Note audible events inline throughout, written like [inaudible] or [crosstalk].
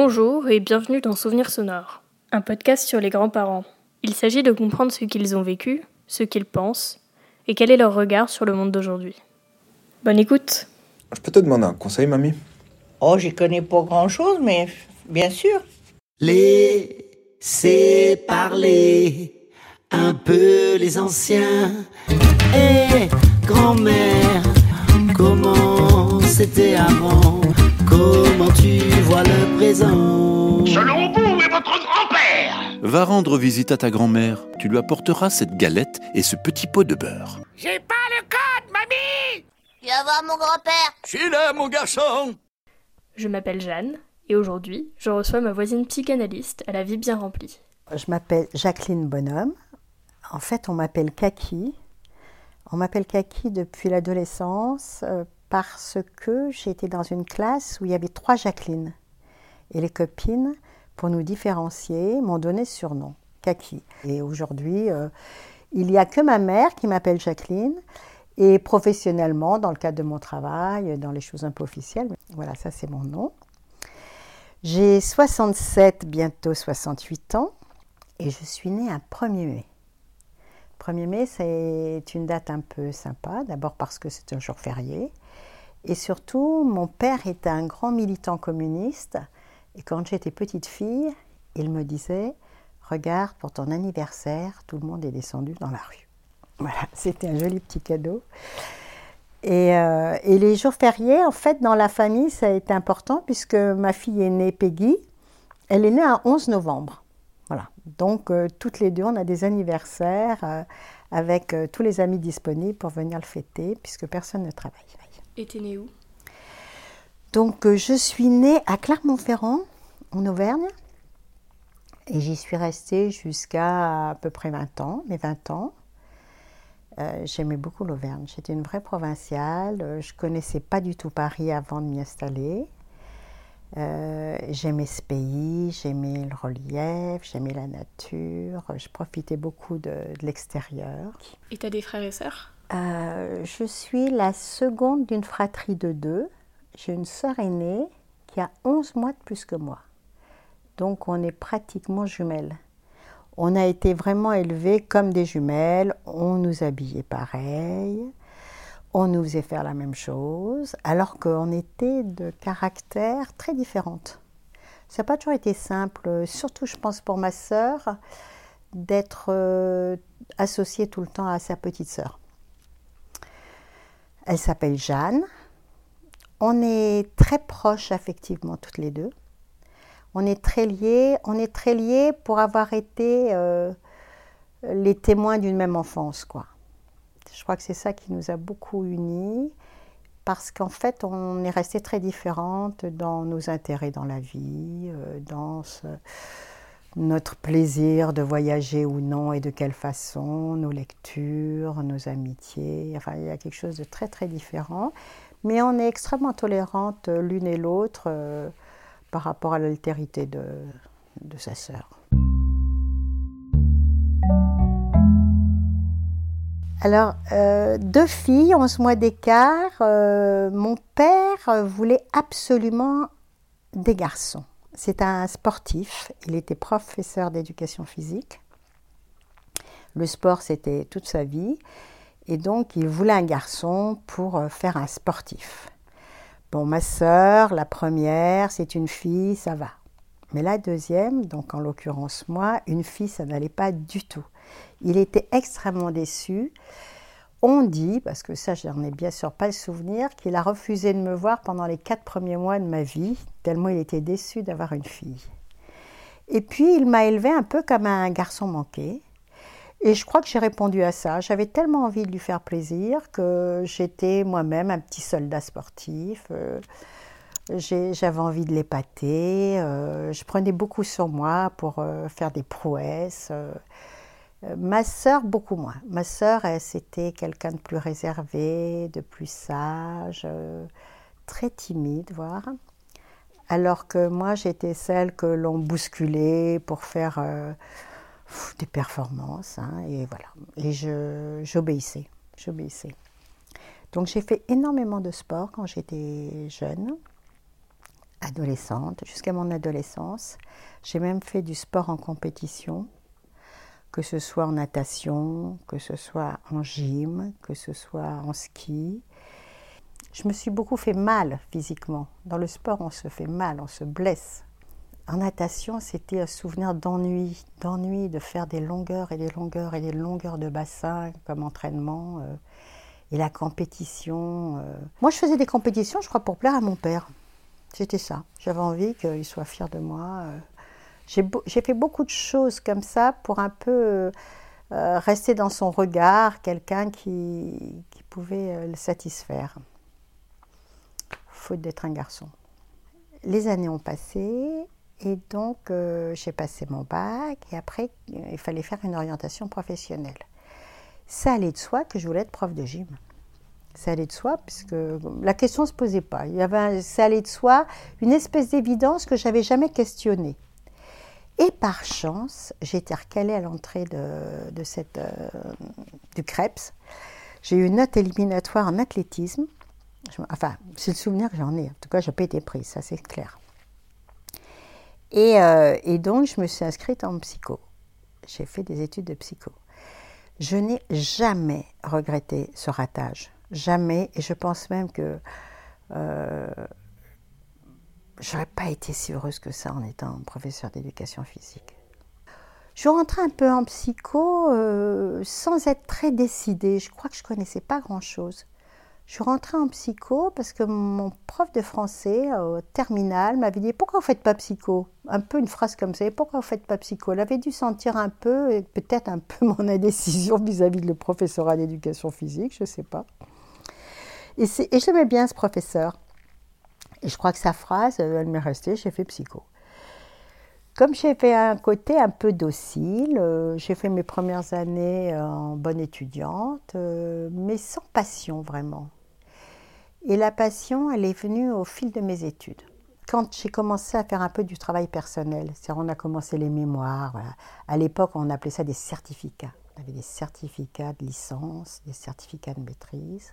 Bonjour et bienvenue dans Souvenirs sonores, un podcast sur les grands-parents. Il s'agit de comprendre ce qu'ils ont vécu, ce qu'ils pensent, et quel est leur regard sur le monde d'aujourd'hui. Bonne écoute Je peux te demander un conseil, mamie? Oh, j'y connais pas grand-chose, mais bien sûr. Laissez parler un peu les anciens. Eh, grand-mère, comment c'était avant Comment tu vois le présent? Selon vous et votre grand-père Va rendre visite à ta grand-mère. Tu lui apporteras cette galette et ce petit pot de beurre. J'ai pas le code, mamie Viens voir mon grand-père. Je suis là, mon garçon Je m'appelle Jeanne et aujourd'hui, je reçois ma voisine psychanalyste à la vie bien remplie. Je m'appelle Jacqueline Bonhomme. En fait, on m'appelle Kaki. On m'appelle Kaki depuis l'adolescence euh, parce que j'étais dans une classe où il y avait trois Jacqueline. Et les copines, pour nous différencier, m'ont donné ce surnom, Kaki. Et aujourd'hui, euh, il n'y a que ma mère qui m'appelle Jacqueline. Et professionnellement, dans le cadre de mon travail, dans les choses un peu officielles, voilà, ça c'est mon nom. J'ai 67, bientôt 68 ans, et je suis née un 1er mai. 1er mai, c'est une date un peu sympa, d'abord parce que c'est un jour férié, et surtout, mon père était un grand militant communiste, et quand j'étais petite fille, il me disait, regarde, pour ton anniversaire, tout le monde est descendu dans la rue. [laughs] Voilà, c'était un joli petit cadeau. Et, euh, et, les jours fériés, en fait, dans la famille, ça a été important puisque ma fille est née Peggy. Elle est née un 11 novembre. Voilà. Donc, euh, toutes les deux, on a des anniversaires euh, avec tous les amis disponibles pour venir le fêter puisque personne ne travaille. Et t'es née où? Donc, euh, je suis née à Clermont-Ferrand, en Auvergne. Et j'y suis restée jusqu'à à peu près 20 ans, mes 20 ans. Euh, J'aimais beaucoup l'Auvergne. J'étais une vraie provinciale. Euh, Je connaissais pas du tout Paris avant de m'y installer. Euh, j'aimais ce pays, j'aimais le relief, j'aimais la nature. Je profitais beaucoup de, de l'extérieur. Et t'as des frères et sœurs? Euh, je suis la seconde d'une fratrie de deux. J'ai une sœur aînée qui a 11 mois de plus que moi. Donc on est pratiquement jumelles. On a été vraiment élevés comme des jumelles, on nous habillait pareil, on nous faisait faire la même chose, alors qu'on était de caractères très différentes. Ça n'a pas toujours été simple, surtout je pense pour ma sœur, d'être euh, associée tout le temps à sa petite sœur. Elle s'appelle Jeanne. On est très proches affectivement toutes les deux. On est très liés. On est très liés pour avoir été euh, les témoins d'une même enfance, quoi. Je crois que c'est ça qui nous a beaucoup unis, parce qu'en fait, on est resté très différentes dans nos intérêts dans la vie, euh, dans ce- notre plaisir de voyager ou non et de quelle façon, nos lectures, nos amitiés. Enfin, il y a quelque chose de très très différent. Mais on est extrêmement tolérantes euh, l'une et l'autre euh, par rapport à l'altérité de, de sa sœur. Alors, euh, deux filles, 11 mois d'écart. euh, mon père voulait absolument des garçons. C'est un sportif. Il était professeur d'éducation physique. Le sport, c'était toute sa vie. Et donc, il voulait un garçon pour euh, faire un sportif. Bon, ma sœur, la première, c'est une fille, ça va. Mais la deuxième, donc en l'occurrence moi, une fille, ça n'allait pas du tout. Il était extrêmement déçu. On dit, parce que ça, j'en ai bien sûr pas le souvenir, qu'il a refusé de me voir pendant les quatre premiers mois de ma vie, tellement il était déçu d'avoir une fille. Et puis, il m'a élevée un peu comme un garçon manqué. Et je crois que j'ai répondu à ça. J'avais tellement envie de lui faire plaisir que j'étais moi-même un petit soldat sportif. Euh, J'avais envie de l'épater. euh, je prenais beaucoup sur moi pour euh, faire des prouesses. Euh. Ma sœur, beaucoup moins. Ma sœur, c'était quelqu'un de plus réservé, de plus sage, euh, très timide, voire. Alors que moi, j'étais celle que l'on bousculait pour faire euh, des performances. hein, et voilà. Et j'obéissais. J'obéissais. Donc j'ai fait énormément de sport quand j'étais jeune. adolescente, jusqu'à mon adolescence. J'ai même fait du sport en compétition, que ce soit en natation, que ce soit en gym, que ce soit en ski. Je me suis beaucoup fait mal physiquement. Dans le sport, on se fait mal, on se blesse. En natation, c'était un souvenir d'ennui, d'ennui de faire des longueurs et des longueurs et des longueurs de bassin comme entraînement. euh, et la compétition. euh. Moi, je faisais des compétitions, je crois, pour plaire à mon père. C'était ça. J'avais envie qu'il soit fier de moi. euh. J'ai fait beaucoup de choses comme ça pour un peu euh, rester dans son regard, quelqu'un qui, pouvait euh, le satisfaire. Faute d'être un garçon. Les années ont passé et donc euh, j'ai passé mon bac et après il fallait faire une orientation professionnelle. Ça allait de soi que je voulais être prof de gym. Ça allait de soi puisque la question ne se posait pas. Il y avait ça allait de soi, une espèce d'évidence que j'avais jamais questionnée. Et par chance, j'ai été recalée à l'entrée de, cette, euh, du CREPS. J'ai eu une note éliminatoire en athlétisme. Enfin, c'est le souvenir que j'en ai. En tout cas, je n'ai pas été prise, ça c'est clair. Et, euh, et donc, je me suis inscrite en psycho. J'ai fait des études de psycho. Je n'ai jamais regretté ce ratage. Jamais. Et je pense même que euh, j'aurais pas été si heureuse que ça en étant professeure d'éducation physique. Je rentrais un peu en psycho euh, sans être très décidée. Je crois que je connaissais pas grand-chose. Je suis rentrée en psycho parce que mon prof de français au terminal m'avait dit Pourquoi vous faites pas psycho? Un peu une phrase comme ça Pourquoi vous faites pas psycho? Elle avait dû sentir un peu, peut-être un peu [laughs] mon indécision vis-à-vis de le professorat d'éducation physique, je sais pas. Et j'aimais bien ce professeur. Et je crois que sa phrase, euh, elle m'est restée J'ai fait psycho. Comme j'ai fait un côté un peu docile, euh, j'ai fait mes premières années en bonne étudiante, euh, mais sans passion vraiment. Et la passion, elle est venue au fil de mes études. Quand j'ai commencé à faire un peu du travail personnel, c'est-à-dire on a commencé les mémoires, à l'époque on appelait ça des certificats. On avait des certificats de licence, des certificats de maîtrise.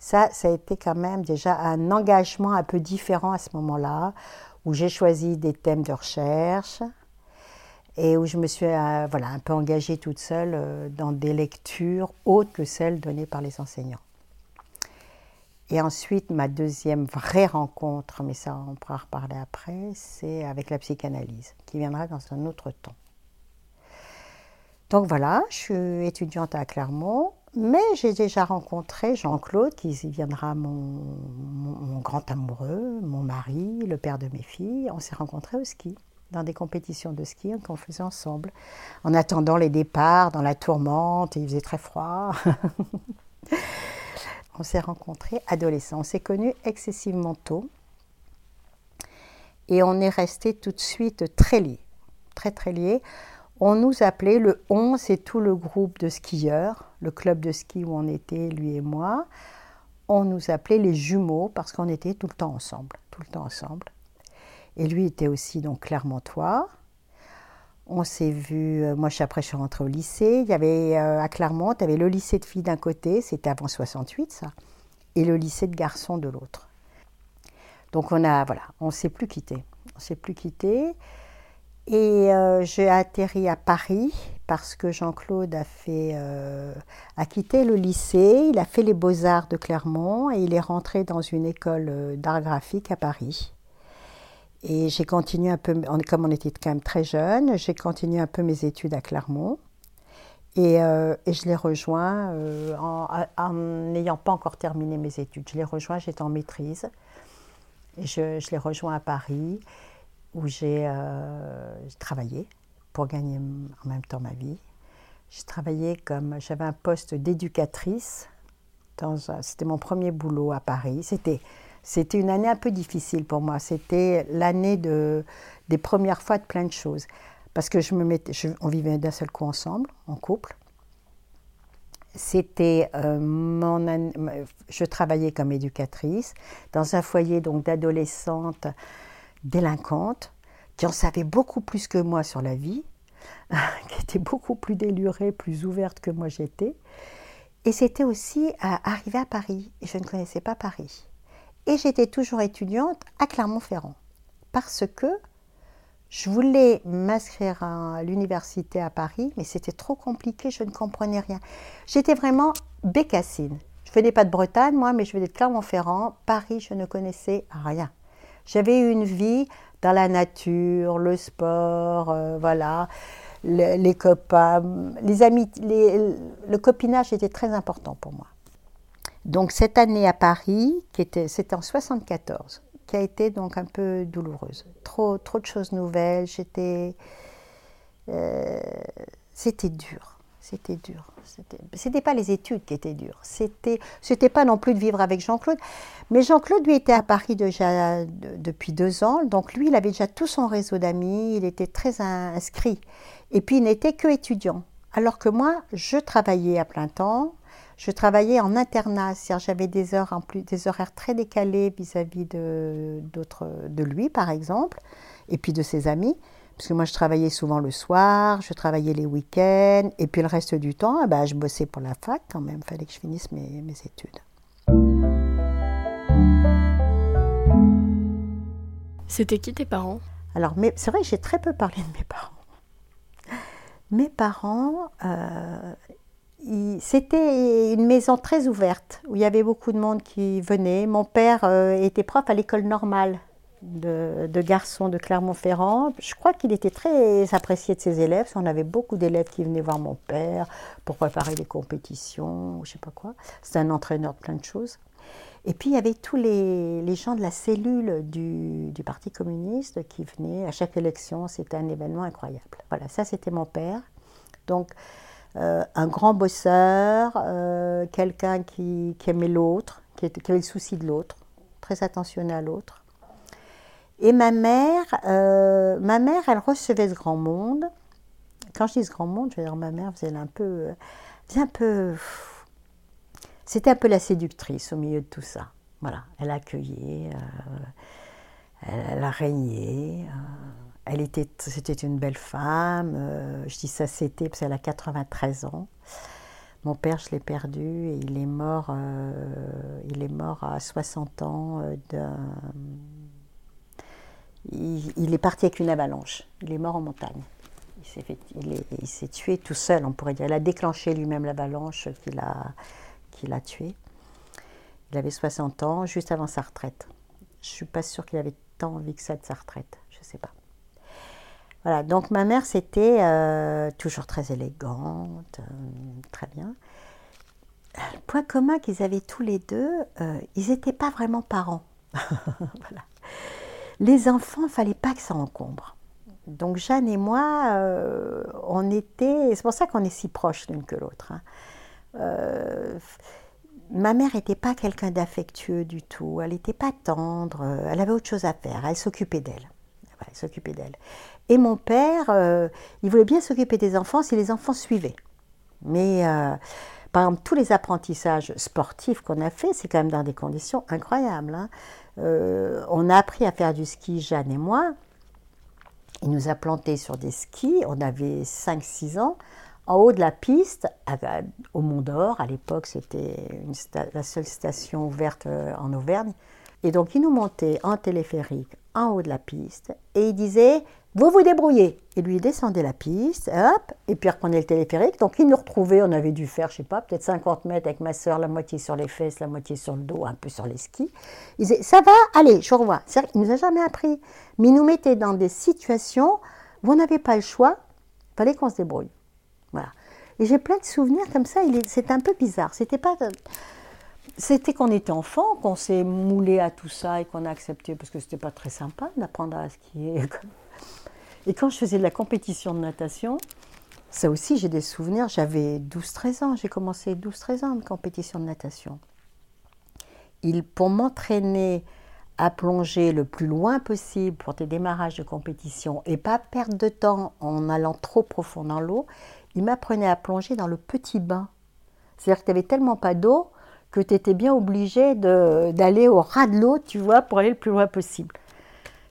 Ça, ça a été quand même déjà un engagement un peu différent à ce moment-là, où j'ai choisi des thèmes de recherche et où je me suis euh, voilà, un peu engagée toute seule euh, dans des lectures autres que celles données par les enseignants. Et ensuite, ma deuxième vraie rencontre, mais ça on pourra reparler après, c'est avec la psychanalyse, qui viendra dans un autre temps. Donc voilà, je suis étudiante à Clermont, mais j'ai déjà rencontré Jean-Claude, qui viendra mon, grand amoureux, mon mari, le père de mes filles. On s'est rencontrés au ski, dans des compétitions de ski qu'on faisait ensemble, en attendant les départs, dans la tourmente, et il faisait très froid. [laughs] on s'est rencontrés adolescents. On s'est connus excessivement tôt. Et on est restés tout de suite très liés. Très, très liés. On nous appelait le 11, c'est tout le groupe de skieurs, le club de ski où on était, lui et moi. On nous appelait les jumeaux parce qu'on était tout le temps ensemble, tout le temps ensemble. Et lui était aussi donc clermontois. On s'est vu, euh, moi après je suis rentrée au lycée, il y avait euh, à Clermont, il y avait le lycée de filles d'un côté, c'était avant 68 ça, et le lycée de garçons de l'autre. Donc on a, voilà, on s'est plus quitté, on s'est plus quitté. Et euh, j'ai atterri à Paris parce que Jean-Claude a euh, a quitté le lycée, il a fait les beaux-arts de Clermont et il est rentré dans une école euh, d'art graphique à Paris. Et j'ai continué un peu, comme on était quand même très jeunes, j'ai continué un peu mes études à Clermont. Et, et je l'ai rejoint en n'ayant pas encore terminé mes études. Je l'ai rejoint, j'étais en maîtrise. Et je, je l'ai rejoint à Paris, où j'ai euh, j'ai travaillé pour gagner en même temps ma vie. J'ai travaillé comme, j'avais un poste d'éducatrice. C'était mon premier boulot à Paris. C'était, c'était une année un peu difficile pour moi. C'était l'année de, des premières fois de plein de choses. Parce que je me mettais, on vivait d'un seul coup ensemble, en couple. C'était euh, mon je travaillais comme éducatrice dans un foyer donc d'adolescentes délinquantes qui en savaient beaucoup plus que moi sur la vie, [laughs] qui étaient beaucoup plus délurées, plus ouvertes que moi j'étais. Et c'était aussi à arriver à Paris. Et je ne connaissais pas Paris. Et j'étais toujours étudiante à Clermont-Ferrand. parce que je voulais m'inscrire à l'université à Paris, mais c'était trop compliqué, je ne comprenais rien. J'étais vraiment bécassine. Je venais pas de Bretagne, moi, mais je venais de Clermont-Ferrand. Paris, je ne connaissais rien. J'avais une vie dans la nature, le sport, euh, voilà, le- les copains, les amis, le copinage était très important pour moi. Donc cette année à Paris, qui était, c'était en 74, qui a été donc un peu douloureuse. Trop, trop de choses nouvelles. J'étais, euh, c'était dur. C'était dur. C'était, pas les études qui étaient dures. C'était, c'était pas non plus de vivre avec Jean-Claude. Mais Jean-Claude, lui, était à Paris déjà de- depuis deux ans. Donc lui, il avait déjà tout son réseau d'amis. Il était très in- inscrit. Et puis, il n'était que étudiant. Alors que moi, je travaillais à plein temps. Je travaillais en internat, c'est-à-dire j'avais des heures en plus, des horaires très décalés vis-à-vis de d'autres, de lui par exemple, et puis de ses amis, parce que moi je travaillais souvent le soir, je travaillais les week-ends, et puis le reste du temps, ben, je bossais pour la fac quand même, fallait que je finisse mes, mes études. C'était qui tes parents? Alors, mais c'est vrai que j'ai très peu parlé de mes parents. Mes parents, euh, c'était une maison très ouverte où il y avait beaucoup de monde qui venait. Mon père euh, était prof à l'école normale de, de garçons de Clermont-Ferrand. Je crois qu'il était très apprécié de ses élèves. On avait beaucoup d'élèves qui venaient voir mon père pour préparer les compétitions, je sais pas quoi. C'était un entraîneur de plein de choses. Et puis il y avait tous les, gens de la cellule du, Parti communiste qui venaient à chaque élection. C'était un événement incroyable. Voilà, ça c'était mon père. Donc euh, un grand bosseur, euh, quelqu'un qui, aimait l'autre, qui, qui avait le souci de l'autre, très attentionné à l'autre. Et ma mère, euh, ma mère, elle recevait ce grand monde. Quand je dis ce grand monde, je veux dire ma mère faisait un peu, euh, c'était un peu la séductrice au milieu de tout ça. Voilà, elle accueillait, euh, elle, a régné. elle était, c'était une belle femme. je dis ça c'était parce qu'elle a 93 ans. Mon père, je l'ai perdu et il est mort, il est mort à 60 ans d'un- il, est parti avec une avalanche. Il est mort en montagne. Il s'est, tué tout seul, on pourrait dire. Il a déclenché lui-même l'avalanche qui l'a, qui l'a tué. Il avait 60 ans, juste avant sa retraite. Je ne suis pas sûre qu'il avait tant envie que ça de sa retraite. Je ne sais pas. Voilà, donc ma mère, c'était euh, toujours très élégante, euh, très bien. Le point commun qu'ils avaient tous les deux, euh, ils n'étaient pas vraiment parents. [laughs] voilà. Les enfants, il fallait pas que ça encombre. Donc Jeanne et moi, euh, on était, c'est pour ça qu'on est si proches l'une que l'autre. hein. Euh, ma mère n'était pas quelqu'un d'affectueux du tout, elle n'était pas tendre, elle avait autre chose à faire, elle s'occupait d'elle. Elle s'occupait d'elle. Et mon père, euh, il voulait bien s'occuper des enfants si les enfants suivaient. Mais par exemple, tous les apprentissages sportifs qu'on a fait, c'est quand même dans des conditions incroyables. hein. Euh, on a appris à faire du ski, Jeanne et moi. Il nous a plantés sur des skis, on avait 5-6 ans, en haut de la piste, au Mont d'Or. À l'époque, c'était la seule station ouverte euh, en Auvergne. Et donc, il nous montait en téléphérique en haut de la piste et il disait Vous vous débrouillez. Et lui, il descendait la piste, hop, et puis il reprenait le téléphérique. Donc, il nous retrouvait, on avait dû faire, je sais pas, peut-être 50 mètres avec ma soeur, la moitié sur les fesses, la moitié sur le dos, un peu sur les skis. Il disait Ça va? Allez, je revois. Il nous a jamais appris. Mais il nous mettait dans des situations où on n'avait pas le choix, il fallait qu'on se débrouille. Voilà. Et j'ai plein de souvenirs comme ça. C'est un peu bizarre. C'était pas. C'était qu'on était enfant, qu'on s'est moulé à tout ça et qu'on a accepté parce que c'était pas très sympa d'apprendre à skier. [laughs] Et quand je faisais de la compétition de natation, ça aussi j'ai des souvenirs. J'avais 12-13 ans. J'ai commencé 12-13 ans de compétition de natation. Il, pour m'entraîner à plonger le plus loin possible pour tes démarrages de compétition et pas perdre de temps en allant trop profond dans l'eau, il m'apprenait à plonger dans le petit bain. C'est-à-dire que tu n'avais tellement pas d'eau que tu étais bien obligé d'aller au ras de l'eau, tu vois, pour aller le plus loin possible.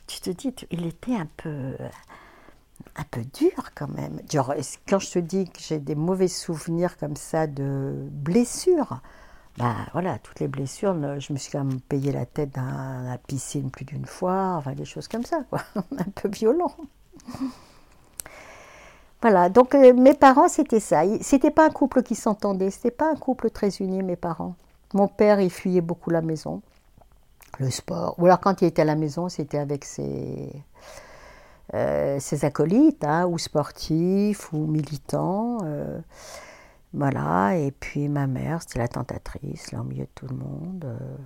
Tu te dis, il était un peu, un peu dur quand même. Genre, quand je te dis que j'ai des mauvais souvenirs comme ça de blessures, bah voilà, toutes les blessures, le- je me suis quand même payé la tête dans la piscine plus d'une fois, enfin des choses comme ça, quoi. [laughs] Un peu violent. Voilà, donc euh, mes parents, c'était ça. C'était pas un couple qui s'entendait, c'était pas un couple très uni, mes parents. Mon père, il fuyait beaucoup la maison, le sport. Ou alors quand il était à la maison, c'était avec ses, euh, ses acolytes, hein, ou sportifs, ou militants. euh, voilà, et puis ma mère, c'était la tentatrice, là, de tout le monde. euh.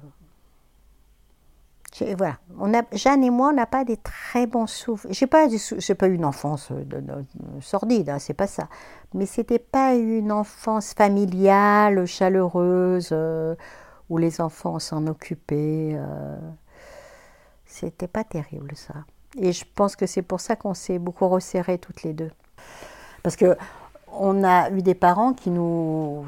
Voilà, on a, Jeanne et moi, on n'a pas des très bons souvenirs. J'ai pas, j'ai pas eu une enfance euh, de- de- sordide, hein, c'est pas ça. Mais c'était pas une enfance familiale, chaleureuse, euh, où les enfants s'en occupaient. euh. C'était pas terrible ça. Et je pense que c'est pour ça qu'on s'est beaucoup resserrés toutes les deux. Parce que on a eu des parents qui nous,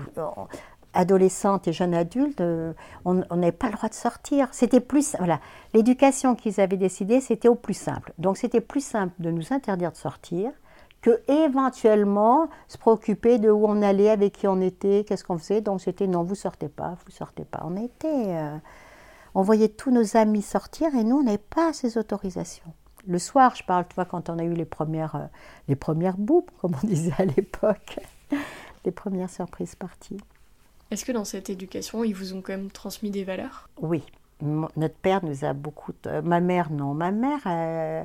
adolescentes et jeunes adultes, euh, on n'avait pas le droit de sortir. C'était plus, voilà, l'éducation qu'ils avaient décidée, c'était au plus simple. Donc c'était plus simple de nous interdire de sortir que éventuellement se préoccuper de où on allait, avec qui on était, qu'est-ce qu'on faisait. Donc c'était non, vous sortez pas, vous sortez pas. On était, euh, on voyait tous nos amis sortir et nous, on n'avait pas ces autorisations. Le soir, je parle, tu vois, quand on a eu les premières, euh, les premières [laughs] comme on disait à l'époque, [laughs] les premières surprises parties. Est-ce que dans cette éducation, ils vous ont quand même transmis des valeurs? Oui, notre père nous a beaucoup. euh, ma mère, non. Ma mère, euh,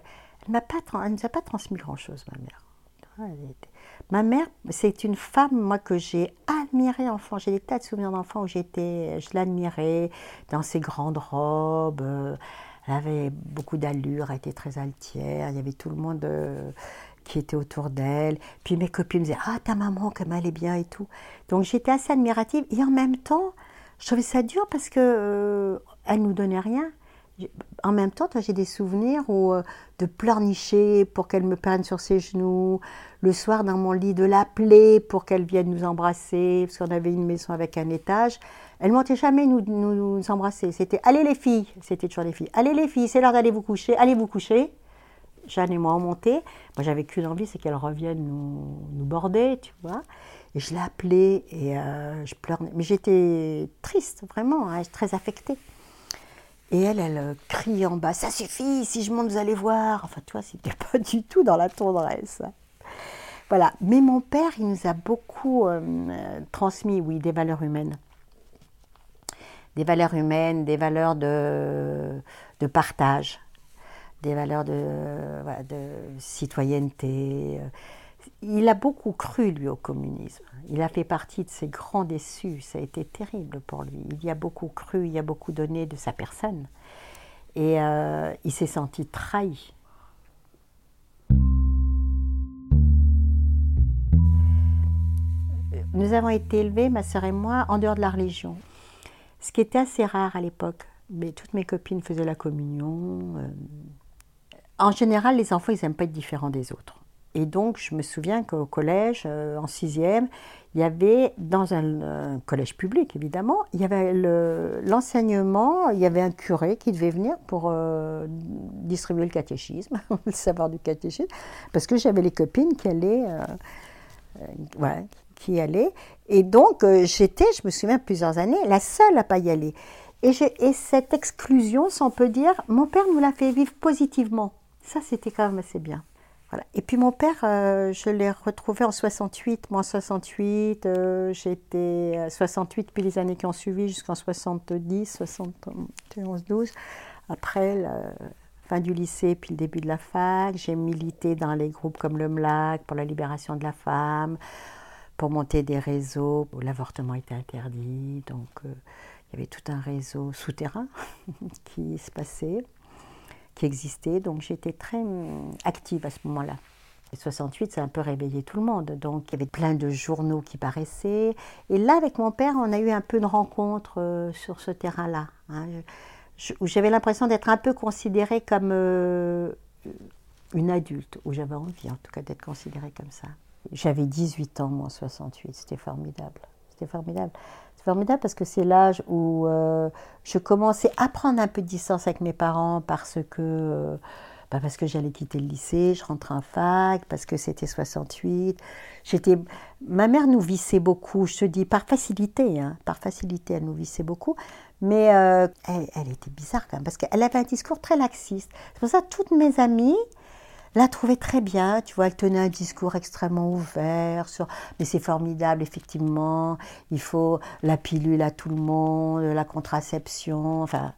elle elle nous a pas transmis grand-chose, ma mère. Était- Ma mère, c'est une femme, moi, que j'ai admirée enfant. J'ai des tas de souvenirs d'enfant où j'étais, je l'admirais dans ses grandes robes. euh, Elle avait beaucoup d'allure, elle était très altière. Il y avait tout le monde euh, qui était autour d'elle. Puis mes copines me disaient Ah, ta maman, comme elle est bien et tout. Donc j'étais assez admirative. Et en même temps, je trouvais ça dur parce que euh, elle nous donnait rien. En même temps, j'ai des souvenirs où, euh, de pleurnicher pour qu'elle me prenne sur ses genoux, le soir dans mon lit, de l'appeler pour qu'elle vienne nous embrasser, parce qu'on avait une maison avec un étage. Elle montait jamais nous, nous, nous embrasser. C'était allez les filles, c'était toujours les filles. Allez les filles, c'est l'heure d'aller vous coucher, allez vous coucher. Jeanne et moi on montait. Moi j'avais qu'une envie, c'est qu'elle revienne nous, nous border, tu vois. Et je l'ai appelée et euh, je pleurais. Mais j'étais triste, vraiment, hein, très affectée. Et elle, elle euh, crie en bas, ça suffit, si je monte, vous allez voir. Enfin, toi, c'était [laughs] pas du tout dans la tendresse. Voilà. Mais mon père, il nous a beaucoup euh, transmis, oui, des valeurs humaines. Des valeurs humaines, des valeurs de partage, des valeurs de, de citoyenneté. Il a beaucoup cru, lui, au communisme. Il a fait partie de ces grands déçus. Ça a été terrible pour lui. Il y a beaucoup cru, il y a beaucoup donné de sa personne. Et euh, il s'est senti trahi. Nous avons été élevés, ma sœur et moi, en dehors de la religion. Ce qui était assez rare à l'époque. Mais toutes mes copines faisaient la communion. euh. En général, les enfants, ils n'aiment pas être différents des autres. Et donc, je me souviens qu'au collège, euh, en sixième, il y avait, dans un, euh, collège public évidemment, il y avait le- l'enseignement, il y avait un curé qui devait venir pour euh, distribuer le catéchisme, [laughs] le savoir du catéchisme, parce que j'avais les copines qui allaient, euh, qui allaient. Et donc, j'étais, je me souviens, plusieurs années, la seule à pas y aller. Et, et cette exclusion, si on peut dire, mon père nous l'a fait vivre positivement. Ça, c'était quand même assez bien. Voilà. Et puis mon père, euh, je l'ai retrouvé en 68. Moi, en 68, euh, j'étais à 68 puis les années qui ont suivi jusqu'en 70, 71, 12. Après la fin du lycée puis le début de la fac, j'ai milité dans les groupes comme le MLAC pour la libération de la femme, pour monter des réseaux l'avortement était interdit. Donc euh, il y avait tout un réseau souterrain [laughs] qui se passait qui existait. Donc j'étais très hum, active à ce moment-là. Et 68, ça a un peu réveillé tout le monde. Donc il y avait plein de journaux qui paraissaient. Et là, avec mon père, on a eu un peu de rencontre euh, sur ce terrain-là. hein. Où j'avais l'impression d'être un peu considérée comme euh, une adulte, où j'avais envie en tout cas d'être considérée comme ça. J'avais 18 ans, moi, en 68. C'était formidable. C'était formidable. C'est formidable parce que c'est l'âge où euh, je commençais à prendre un peu de distance avec mes parents parce que, Pas parce que j'allais quitter le lycée, je rentrais en fac, parce que c'était 68. J'étais, ma mère nous vissait beaucoup, je te dis par facilité, hein, par facilité, elle nous vissait beaucoup. Mais euh, elle, elle, était bizarre quand même, parce qu'elle avait un discours très laxiste. C'est pour ça que toutes mes amies la trouvaient très bien. Tu vois, elle tenait un discours extrêmement ouvert sur mais c'est formidable, effectivement, il faut la pilule à tout le monde, la contraception, enfin.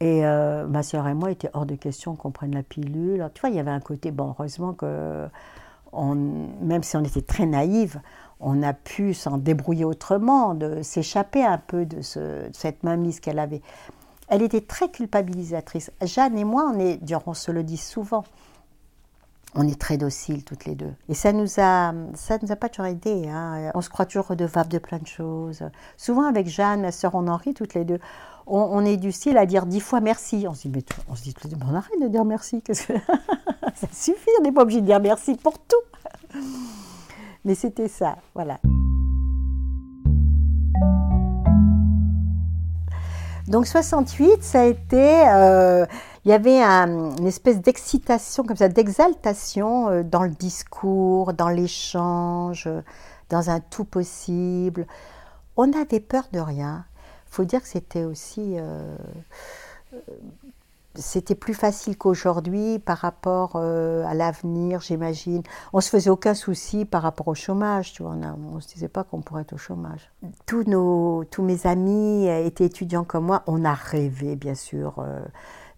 Et euh, ma soeur et moi, était hors de question qu'on prenne la pilule. Tu vois, il y avait un côté, bon, heureusement que, on, même si on était très naïve, on a pu s'en débrouiller autrement, de s'échapper un peu de, ce, cette mainmise qu'elle avait. Elle était très culpabilisatrice. Jeanne et moi, on est, on se le dit souvent, on est très dociles toutes les deux. Et ça nous a, ça nous a pas toujours aidé. Hein. On se croit toujours redevable de plein de choses. Souvent avec Jeanne, ma sœur, on en rit toutes les deux. On, est du style à dire dix fois merci. On se dit, mais on se dit, on arrête de dire merci. Que [laughs] ça suffit, on n'est pas obligé de dire merci pour tout. Mais c'était ça, voilà. Donc 68, ça a été, euh, il y avait un, une espèce d'excitation comme ça, d'exaltation euh, dans le discours, dans l'échange, dans un tout possible. On avait peur de rien. Il faut dire que c'était aussi euh, c'était plus facile qu'aujourd'hui par rapport euh, à l'avenir, j'imagine. On se faisait aucun souci par rapport au chômage, tu vois. On ne se disait pas qu'on pourrait être au chômage. Tous, nos, tous mes amis étaient étudiants comme moi. On a rêvé, bien sûr, euh,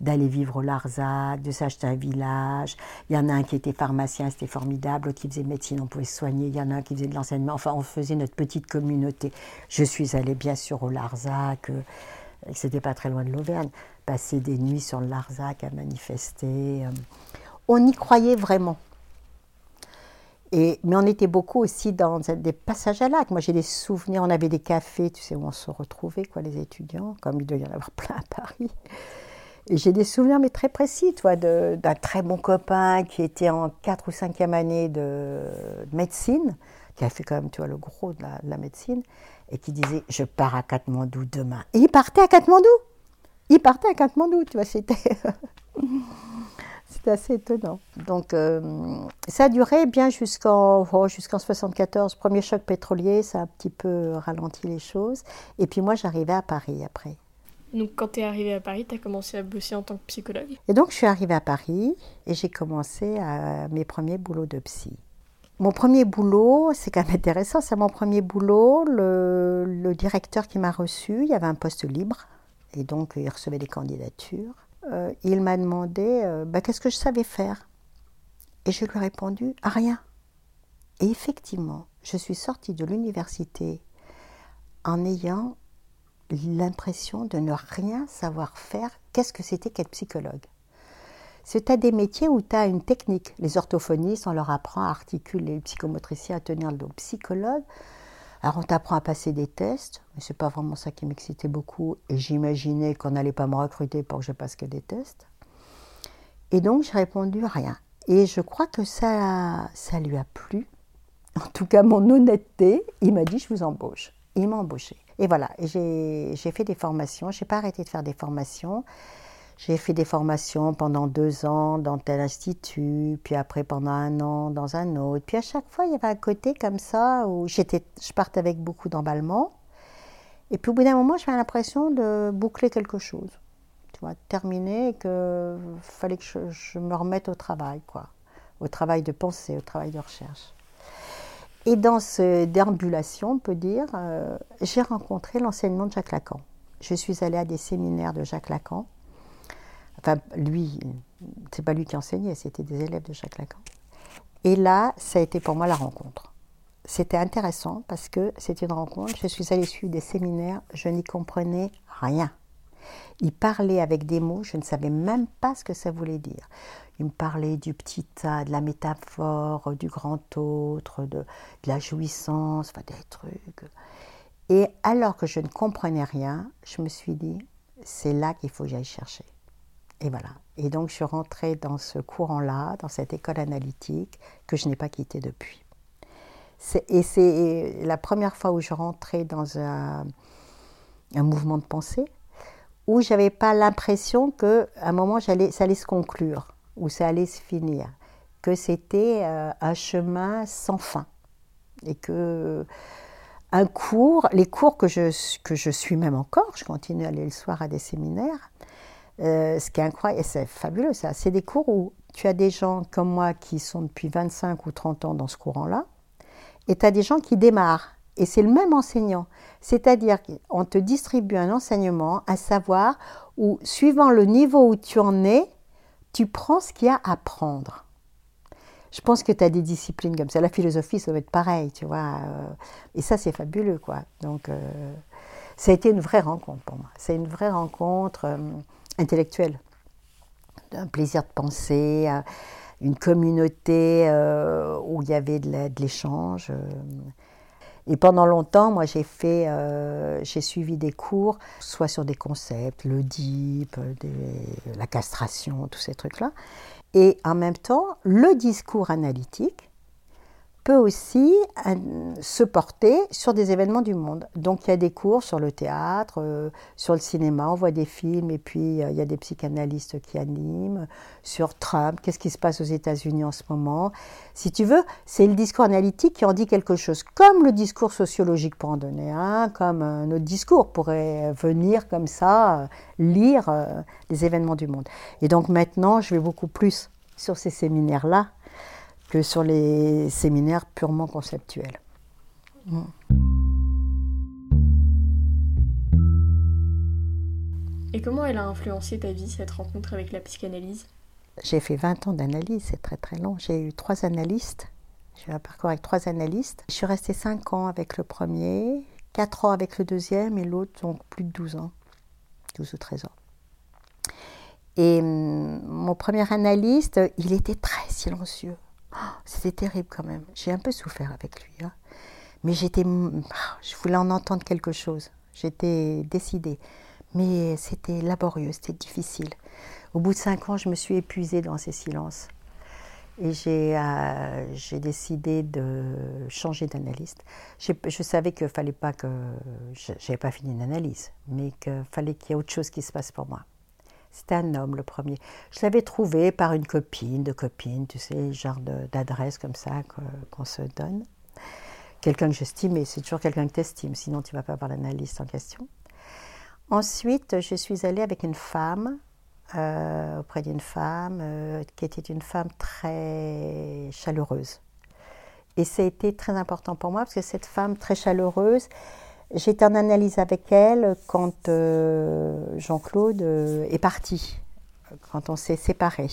d'aller vivre au Larzac, de s'acheter un village. Il y en a un qui était pharmacien, c'était formidable. L'autre qui faisait médecine, on pouvait se soigner. Il y en a un qui faisait de l'enseignement. Enfin, on faisait notre petite communauté. Je suis allée, bien sûr, au Larzac. Euh, c'était pas très loin de l'Auvergne passer des nuits sur le Larzac à manifester. Euh. On y croyait vraiment. Et, mais on était beaucoup aussi dans des passages à lac. Moi, j'ai des souvenirs, on avait des cafés, tu sais, où on se retrouvait, quoi, les étudiants, comme il doit y en avoir [laughs] plein à Paris. Et j'ai des souvenirs, mais très précis, toi, d'un très bon copain qui était en 4 ou 5e année de, médecine, qui a fait quand même, tu vois, le gros de la, de la médecine, et qui disait Je pars à Katmandou demain. Et il partait à Katmandou il partait à Katmandou, tu vois, c'était... [laughs] C'était assez étonnant. Donc, euh, ça a duré bien jusqu'en oh, jusqu'en 74. Premier choc pétrolier, ça a un petit peu ralenti les choses. Et puis moi, j'arrivais à Paris après. Donc, quand tu es arrivée à Paris, tu as commencé à bosser en tant que psychologue? Et donc, je suis arrivée à Paris et j'ai commencé à mes premiers boulots de psy. Mon premier boulot, c'est quand même intéressant, c'est mon premier boulot. Le, le directeur qui m'a reçu, il y avait un poste libre et donc il recevait des candidatures. Euh, il m'a demandé euh, bah, qu'est-ce que je savais faire? Et je lui ai répondu à rien. Et effectivement, je suis sortie de l'université en ayant l'impression de ne rien savoir faire. Qu'est-ce que c'était qu'être psychologue? C'est à des métiers où tu as une technique. Les orthophonistes, on leur apprend à articuler, les psychomotriciens à tenir le dos. Psychologue, alors on t'apprend à passer des tests, mais c'est pas vraiment ça qui m'excitait beaucoup. Et j'imaginais qu'on n'allait pas me recruter pour que je passe que des tests. Et donc j'ai répondu rien. Et je crois que ça, ça lui a plu. En tout cas, mon honnêteté, il m'a dit je vous embauche. Il m'a embauché. Et voilà, j'ai fait des formations. Je n'ai pas arrêté de faire des formations. J'ai fait des formations pendant deux ans dans tel institut, puis après pendant un an dans un autre. Puis à chaque fois, il y avait un côté comme ça où j'étais, je partais avec beaucoup d'emballement. Et puis au bout d'un moment, j'avais l'impression de boucler quelque chose. Tu vois, terminer et qu'il fallait que je, je, me remette au travail, quoi. Au travail de pensée, au travail de recherche. Et dans cette déambulation, on peut dire, euh, j'ai rencontré l'enseignement de Jacques Lacan. Je suis allée à des séminaires de Jacques Lacan Enfin, lui, c'est pas lui qui enseignait, c'était des élèves de Jacques Lacan. Et là, ça a été pour moi la rencontre. C'était intéressant parce que c'était une rencontre. Je suis allée suivre des séminaires, je n'y comprenais rien. Il parlait avec des mots, je ne savais même pas ce que ça voulait dire. Il me parlait du petit tas, de la métaphore, du grand autre, de, la jouissance, enfin des trucs. Et alors que je ne comprenais rien, je me suis dit, c'est là qu'il faut que j'aille chercher. Et voilà. Et donc, je suis rentrée dans ce courant-là, dans cette école analytique, que je n'ai pas quittée depuis. Et c'est la première fois où je rentrais dans un, mouvement de pensée, où je n'avais pas l'impression qu'à un moment, ça allait se conclure. où ça allait se finir, que c'était euh, un chemin sans fin et que un cours, les cours que je, que je suis même encore, je continue à aller le soir à des séminaires, euh, ce qui est incroyable, et c'est fabuleux ça, c'est des cours où tu as des gens comme moi qui sont depuis 25 ou 30 ans dans ce courant-là, et tu as des gens qui démarrent, et c'est le même enseignant. C'est-à-dire qu'on te distribue un enseignement, un savoir, où suivant le niveau où tu en es, tu prends ce qu'il y a à apprendre. Je pense que tu as des disciplines comme ça. La philosophie, ça doit être pareil, tu vois. euh, Et ça, c'est fabuleux, quoi. Donc, euh, ça a été une vraie rencontre pour moi. C'est une vraie rencontre intellectuelle. Un plaisir de penser, une communauté euh, où il y avait de l'échange. euh. Et pendant longtemps, moi, j'ai fait, euh, j'ai suivi des cours, soit sur des concepts, le des- la castration, tous ces trucs-là. Et en même temps, le discours analytique peut aussi euh, se porter sur des événements du monde. Donc il y a des cours sur le théâtre, euh, sur le cinéma, on voit des films et puis euh, il y a des psychanalystes qui animent, sur Trump, qu'est-ce qui se passe aux États-Unis en ce moment. Si tu veux, c'est le discours analytique qui en dit quelque chose, comme le discours sociologique pour en donner un, comme un autre discours pourrait venir comme ça, lire les événements du monde. Et donc maintenant, je vais beaucoup plus sur ces séminaires-là que sur les séminaires purement conceptuels. Et comment elle a influencé ta vie, cette rencontre avec la psychanalyse? J'ai fait 20 ans d'analyse, c'est très très long. J'ai eu trois analystes. J'ai eu un parcours avec trois analystes. Je suis restée 5 ans avec le premier, 4 ans avec le deuxième et l'autre, donc plus de 12 ans, 12 ou 13 ans. Et hum, mon premier analyste, il était très silencieux. Oh, C'était terrible quand même. J'ai un peu souffert avec lui. hein. Mais j'étais, ah, je voulais en entendre quelque chose. J'étais décidée. Mais c'était laborieux, c'était difficile. Au bout de cinq ans, je me suis épuisée dans ces silences. Et j'ai euh, décidé de changer d'analyste. Je savais qu'il fallait pas que. je n'avais pas fini une analyse, mais qu'il fallait qu'il y ait autre chose qui se passe pour moi. C'était un homme, le premier. Je l'avais trouvé par une copine, de copine, tu sais, genre d'adresse comme ça qu'on se donne. Quelqu'un que j'estimais, c'est toujours quelqu'un que tu estimes, sinon tu ne vas pas voir l'analyste en question. Ensuite, je suis allée avec une femme, euh, auprès d'une femme euh, qui était une femme très chaleureuse. Et ça a été très important pour moi parce que cette femme très chaleureuse, j'étais en analyse avec elle quand euh, Jean-Claude euh, est parti, quand on s'est séparés.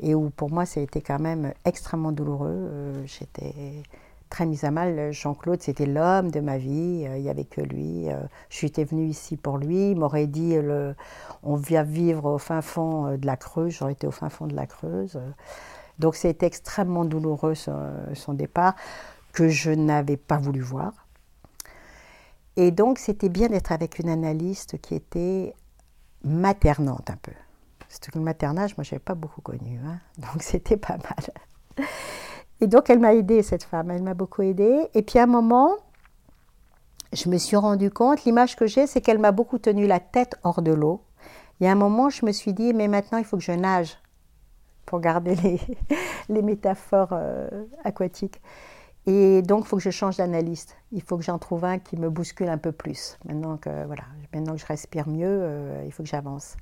Et où pour moi, ça a été quand même extrêmement douloureux. Euh, J'étais très mise à mal. Jean-Claude, c'était l'homme de ma vie. Il n'y avait que lui. Je suis venue ici pour lui. Il m'aurait dit on vient vivre au fin fond de la Creuse. J'aurais été au fin fond de la Creuse. Donc, c'était extrêmement douloureux son départ, que je n'avais pas voulu voir. Et donc, c'était bien d'être avec une analyste qui était maternante un peu. C'était que le maternage, moi, je n'avais pas beaucoup connu. hein. [laughs] Donc, c'était pas mal. Et donc, elle m'a aidée, cette femme. Elle m'a beaucoup aidée. Et puis, à un moment, je me suis rendu compte, l'image que j'ai, c'est qu'elle m'a beaucoup tenu la tête hors de l'eau. Il y a un moment, je me suis dit, mais maintenant, il faut que je nage pour garder les, [laughs] les métaphores euh, aquatiques. Et donc, il faut que je change d'analyste. Il faut que j'en trouve un qui me bouscule un peu plus. Maintenant que, voilà, maintenant que je respire mieux, euh, il faut que j'avance.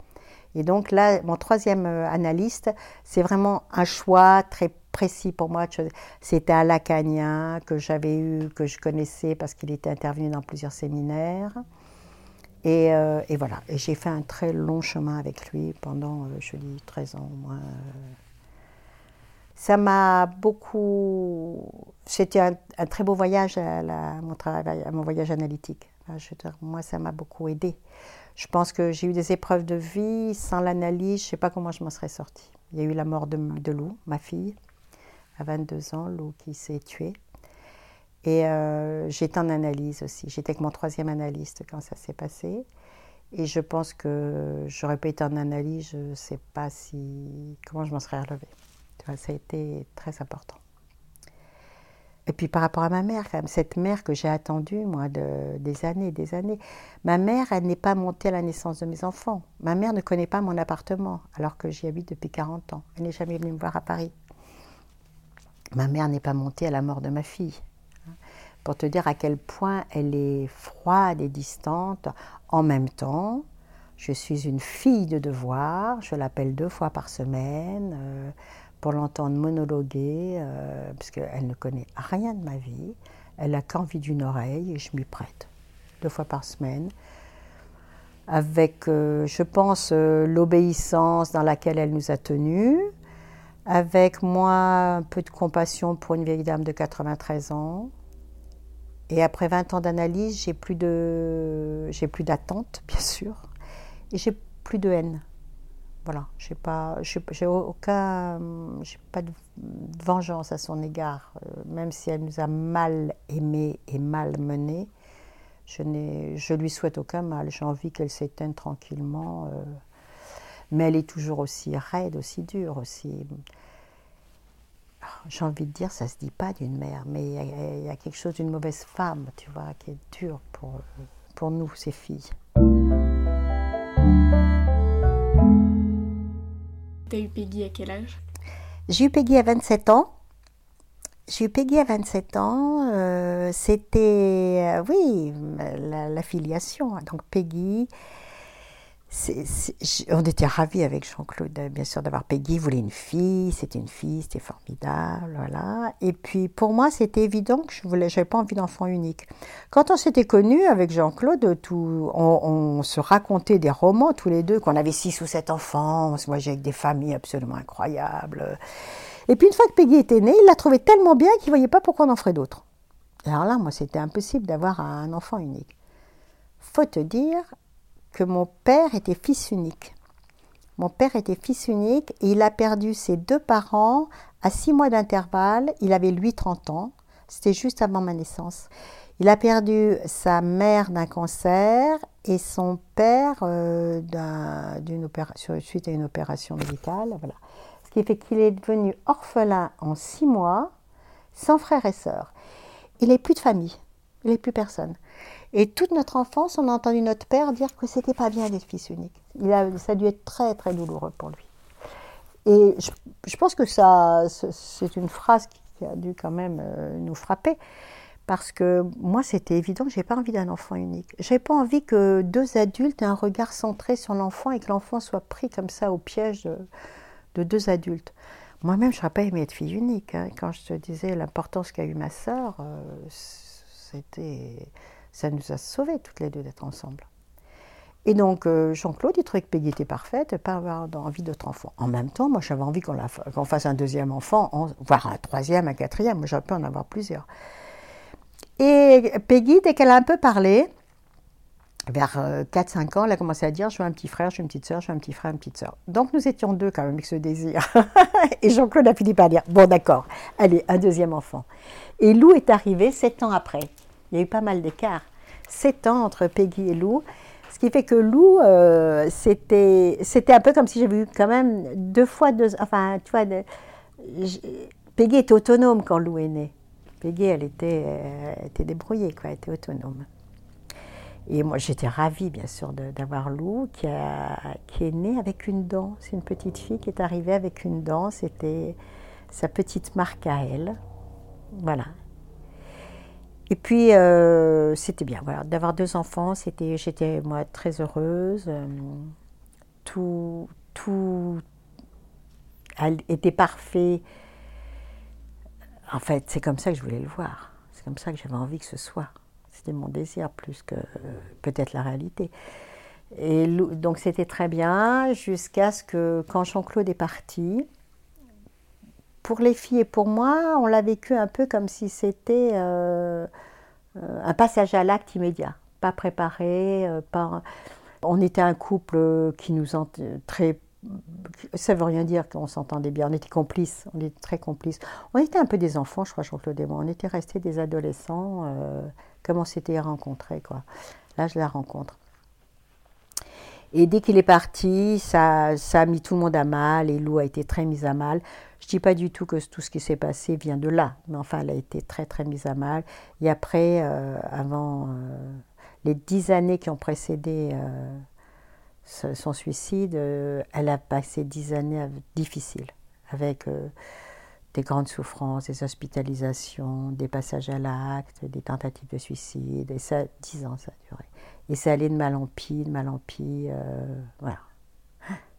Et donc là, mon troisième euh, analyste, c'est vraiment un choix très précis pour moi. C'était un lacanien que j'avais eu, que je connaissais parce qu'il était intervenu dans plusieurs séminaires. Et, euh, voilà, et j'ai fait un très long chemin avec lui pendant, euh, je dis, 13 ans au moins. Ça m'a beaucoup. C'était un, très beau voyage à, mon travail, à mon voyage analytique. Moi, ça m'a beaucoup aidé. Je pense que j'ai eu des épreuves de vie. Sans l'analyse, je ne sais pas comment je m'en serais sortie. Il y a eu la mort de, de Lou, ma fille, à 22 ans, Lou qui s'est tuée. Et euh, j'étais en analyse aussi. J'étais avec mon troisième analyste quand ça s'est passé. Et je pense que j'aurais pas été en analyse, je ne sais pas si comment je m'en serais relevée. Ça a été très important. Et puis par rapport à ma mère, quand même, cette mère que j'ai attendue, moi, de, des années, des années. Ma mère, elle n'est pas montée à la naissance de mes enfants. Ma mère ne connaît pas mon appartement, alors que j'y habite depuis 40 ans. Elle n'est jamais venue me voir à Paris. Ma mère n'est pas montée à la mort de ma fille. Pour te dire à quel point elle est froide et distante. En même temps, je suis une fille de devoir, je l'appelle deux fois par semaine. euh, pour l'entendre monologuer, euh, parce qu'elle ne connaît rien de ma vie. Elle a qu'envie d'une oreille et je m'y prête deux fois par semaine. Avec, euh, je pense, euh, l'obéissance dans laquelle elle nous a tenus. Avec moi, un peu de compassion pour une vieille dame de 93 ans. Et après 20 ans d'analyse, j'ai plus j'ai plus d'attente, [laughs] bien sûr, et j'ai plus de haine. Voilà, j'ai pas, j'ai aucun, j'ai pas de vengeance à son égard, euh, même si elle nous a mal aimés et mal menés. Je n'ai, je lui souhaite aucun mal. J'ai envie qu'elle s'éteigne tranquillement, euh, mais elle est toujours aussi raide, aussi dure, aussi. J'ai envie de dire, ça se dit pas d'une mère, mais il y, y a quelque chose d'une mauvaise femme, tu vois, qui est dure pour, euh, pour nous, ces filles. T'as eu Peggy à quel âge? J'ai eu Peggy à 27 ans. J'ai eu Peggy à 27 ans. euh, C'était, euh, oui, la, la filiation. Donc Peggy, on était ravis avec Jean-Claude, euh, bien sûr, d'avoir Peggy. Il voulait une fille, c'était une fille, c'était formidable, voilà. Et puis pour moi, c'était évident que je voulais, j'avais pas envie d'enfant unique. Quand on s'était connus avec Jean-Claude, on, on se racontait des romans tous les deux, qu'on avait six ou sept enfants, on se voyageait avec des familles absolument incroyables. Et puis une fois que Peggy était née, il la trouvait tellement bien qu'il voyait pas pourquoi on en ferait d'autres. Alors là, moi, c'était impossible d'avoir un enfant unique. Faut te dire que mon père était fils unique. Mon père était fils unique et il a perdu ses deux parents à six mois d'intervalle. Il avait lui 30 ans. C'était juste avant ma naissance. Il a perdu sa mère d'un cancer et son père euh, suite à une opération médicale. Voilà. Ce qui fait qu'il est devenu orphelin en six mois, sans frère et sœur. Il n'est plus de famille, il n'est plus personne. Et toute notre enfance, on a entendu notre père dire que c'était pas bien d'être fils unique. Il a, ça a dû être très très douloureux pour lui. Et je, pense que ça, c'est une phrase qui a dû quand même euh, nous frapper. Parce que moi, c'était évident que j'ai pas envie d'un enfant unique. J'ai pas envie que deux adultes aient un regard centré sur l'enfant et que l'enfant soit pris comme ça au piège de, de deux adultes. Moi-même, je n'aurais pas aimé être fille unique. hein. Quand je te disais l'importance qu'a eu ma sœur, euh, c'était, ça nous a sauvés toutes les deux d'être ensemble. Et donc, euh, Jean-Claude, il trouvait que Peggy était parfaite, pas avoir envie d'autre enfant. En même temps, moi, j'avais envie qu'on, fasse un deuxième enfant, en- voire un troisième, un quatrième. Moi, j'aurais pu en avoir plusieurs. Et Peggy, dès qu'elle a un peu parlé, vers 4-5 ans, elle a commencé à dire Je veux un petit frère, je veux une petite soeur, je veux un petit frère, une petite soeur. Donc nous étions deux quand même avec ce désir. [laughs] et Jean-Claude a fini par dire Bon, d'accord, allez, un deuxième enfant. Et Lou est arrivé 7 ans après. Il y a eu pas mal d'écart. 7 ans entre Peggy et Lou. Ce qui fait que Lou, euh, c'était c'était un peu comme si j'avais eu quand même deux fois deux. Enfin, tu vois, Peggy était autonome quand Lou est née. Peggy, elle était, euh, était débrouillée, quoi, elle était autonome. Et moi, j'étais ravie, bien sûr, d'avoir Lou, qui, a- qui est née avec une dent. C'est une petite fille qui est arrivée avec une dent. C'était sa petite marque à elle. Voilà. Et puis, euh, c'était bien, voilà, d'avoir deux enfants. C'était, j'étais, moi, très heureuse. Euh, tout, tout était parfait. En fait, c'est comme ça que je voulais le voir. C'est comme ça que j'avais envie que ce soit. C'était mon désir plus que peut-être la réalité. Et donc c'était très bien jusqu'à ce que quand Jean-Claude est parti, pour les filles et pour moi, on l'a vécu un peu comme si c'était euh, euh, un passage à l'acte immédiat, pas préparé, euh, pas. On était un couple qui nous ent- très ça veut rien dire qu'on s'entendait bien. On était complices, on était très complices. On était un peu des enfants, je crois, Jean-Claude et. On était restés des adolescents, comme on s'était rencontrés, quoi. Là, je la rencontre. Et dès qu'il est parti, ça, a mis tout le monde à mal et Lou a été très mise à mal. Je dis pas du tout que tout ce qui s'est passé vient de là, mais enfin, elle a été très très mise à mal. Et après, euh, avant euh, les dix années qui ont précédé euh, son suicide, elle a passé dix années difficiles, avec des grandes souffrances, des hospitalisations, des passages à l'acte, des tentatives de suicide. Et ça, dix ans, ça a duré. Et ça allait de mal en pis, de mal en pis. euh, voilà.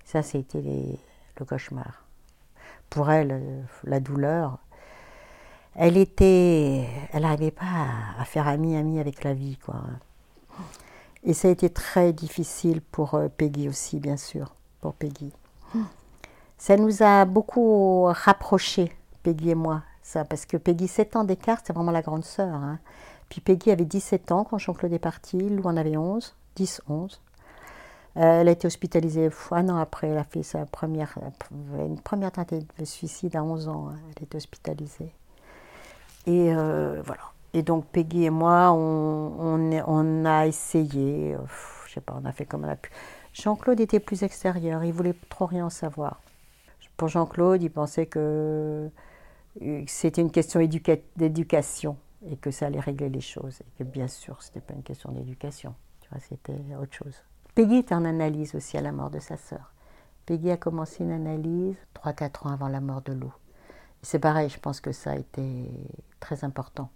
Ça, c'était les- le cauchemar. Pour elle, euh, la douleur, elle était. Elle n'arrivait pas à, faire ami-ami avec la vie, quoi. Et ça a été très difficile pour euh, Peggy aussi, bien sûr, pour Peggy. Ça nous a beaucoup rapprochés, Peggy et moi, ça, parce que Peggy, 7 ans d'écart, c'est vraiment la grande sœur. hein. Puis Peggy avait 17 ans quand Jean-Claude est parti, Lou en avait 11, 10, 11. Euh, elle a été hospitalisée un an après, elle a fait sa première, une première tentative de suicide à 11 ans, hein. elle était hospitalisée. Et euh, voilà. Et donc Peggy et moi, on, a essayé, euh, je sais pas, on a fait comme on a pu. Jean-Claude était plus extérieur, il voulait trop rien en savoir. Pour Jean-Claude, il pensait que euh, c'était une question éduca- d'éducation et que ça allait régler les choses. Et que bien sûr, ce n'était pas une question d'éducation, c'était autre chose. Peggy était en analyse aussi à la mort de sa sœur. Peggy a commencé une analyse 3-4 ans avant la mort de Lou. C'est pareil, je pense que ça a été très important.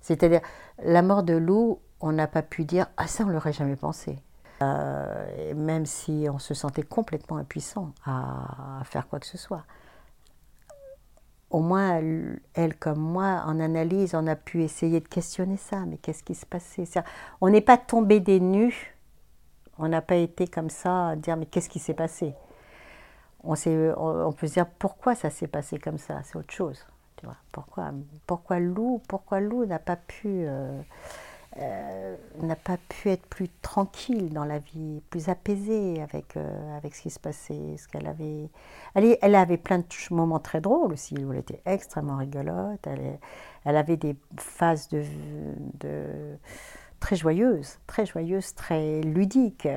C'est-à-dire, la mort de Lou, on n'a pas pu dire Ah, ça, on l'aurait jamais pensé. Euh, même si on se sentait complètement impuissant à faire quoi que ce soit. Au moins, elle, comme moi, en analyse, on a pu essayer de questionner ça. Mais qu'est-ce qui se passait? On n'est pas tombé des nues. On n'a pas été comme ça à dire Mais qu'est-ce qui s'est passé? On peut se dire pourquoi ça s'est passé comme ça, c'est autre chose. Tu vois. Pourquoi, pourquoi Lou, pourquoi Lou n'a pas pu euh, euh, n'a pas pu être plus tranquille dans la vie, plus apaisée avec, euh, avec ce qui se passait, ce qu'elle avait. Elle, avait plein de moments très drôles aussi, où elle était extrêmement rigolote, elle, avait des phases de, très joyeuses, très joyeuses, très ludiques.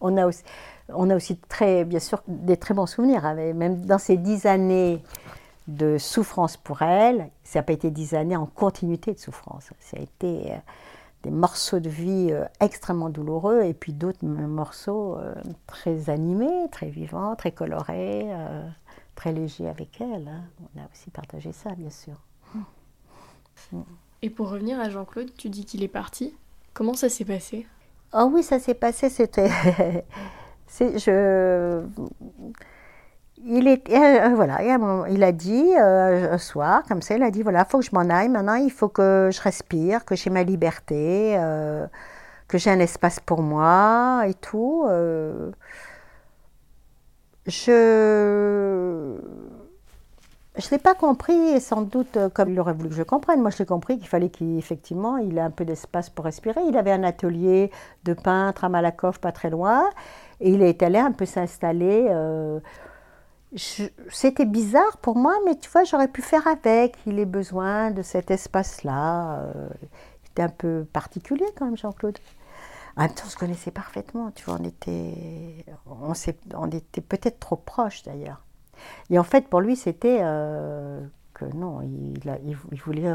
On a aussi, on a aussi très, bien sûr des très bons souvenirs, même dans ces dix années de souffrance pour elle, ça n'a pas été dix années en continuité de souffrance. Ça a été euh, des morceaux de vie euh, extrêmement douloureux et puis d'autres morceaux euh, très animés, très vivants, très colorés, très légers avec elle. hein. On a aussi partagé ça, bien sûr. Et pour revenir à Jean-Claude, tu dis qu'il est parti. Comment ça s'est passé? Oh oui, ça s'est passé, c'était... [laughs] c'est- je... Il, est, euh, voilà, il, a il dit euh, un soir, comme ça, il a dit, voilà, il faut que je m'en aille, maintenant il faut que je respire, que j'ai ma liberté, euh, que j'ai un espace pour moi et tout. euh. je... Je l'ai pas compris, sans doute euh, comme il aurait voulu que je comprenne. Moi, je l'ai compris qu'il fallait qu'effectivement, il ait un peu d'espace pour respirer. Il avait un atelier de peintre à Malakoff, pas très loin, et il est allé un peu s'installer. Euh, C'était bizarre pour moi, mais tu vois, j'aurais pu faire avec. Il ait besoin de cet espace-là. euh, il était un peu particulier quand même, Jean-Claude. En même temps, on se connaissait parfaitement, tu vois, on était, on on était peut-être trop proches d'ailleurs. Et en fait, pour lui, c'était euh, que non, il, il- voulait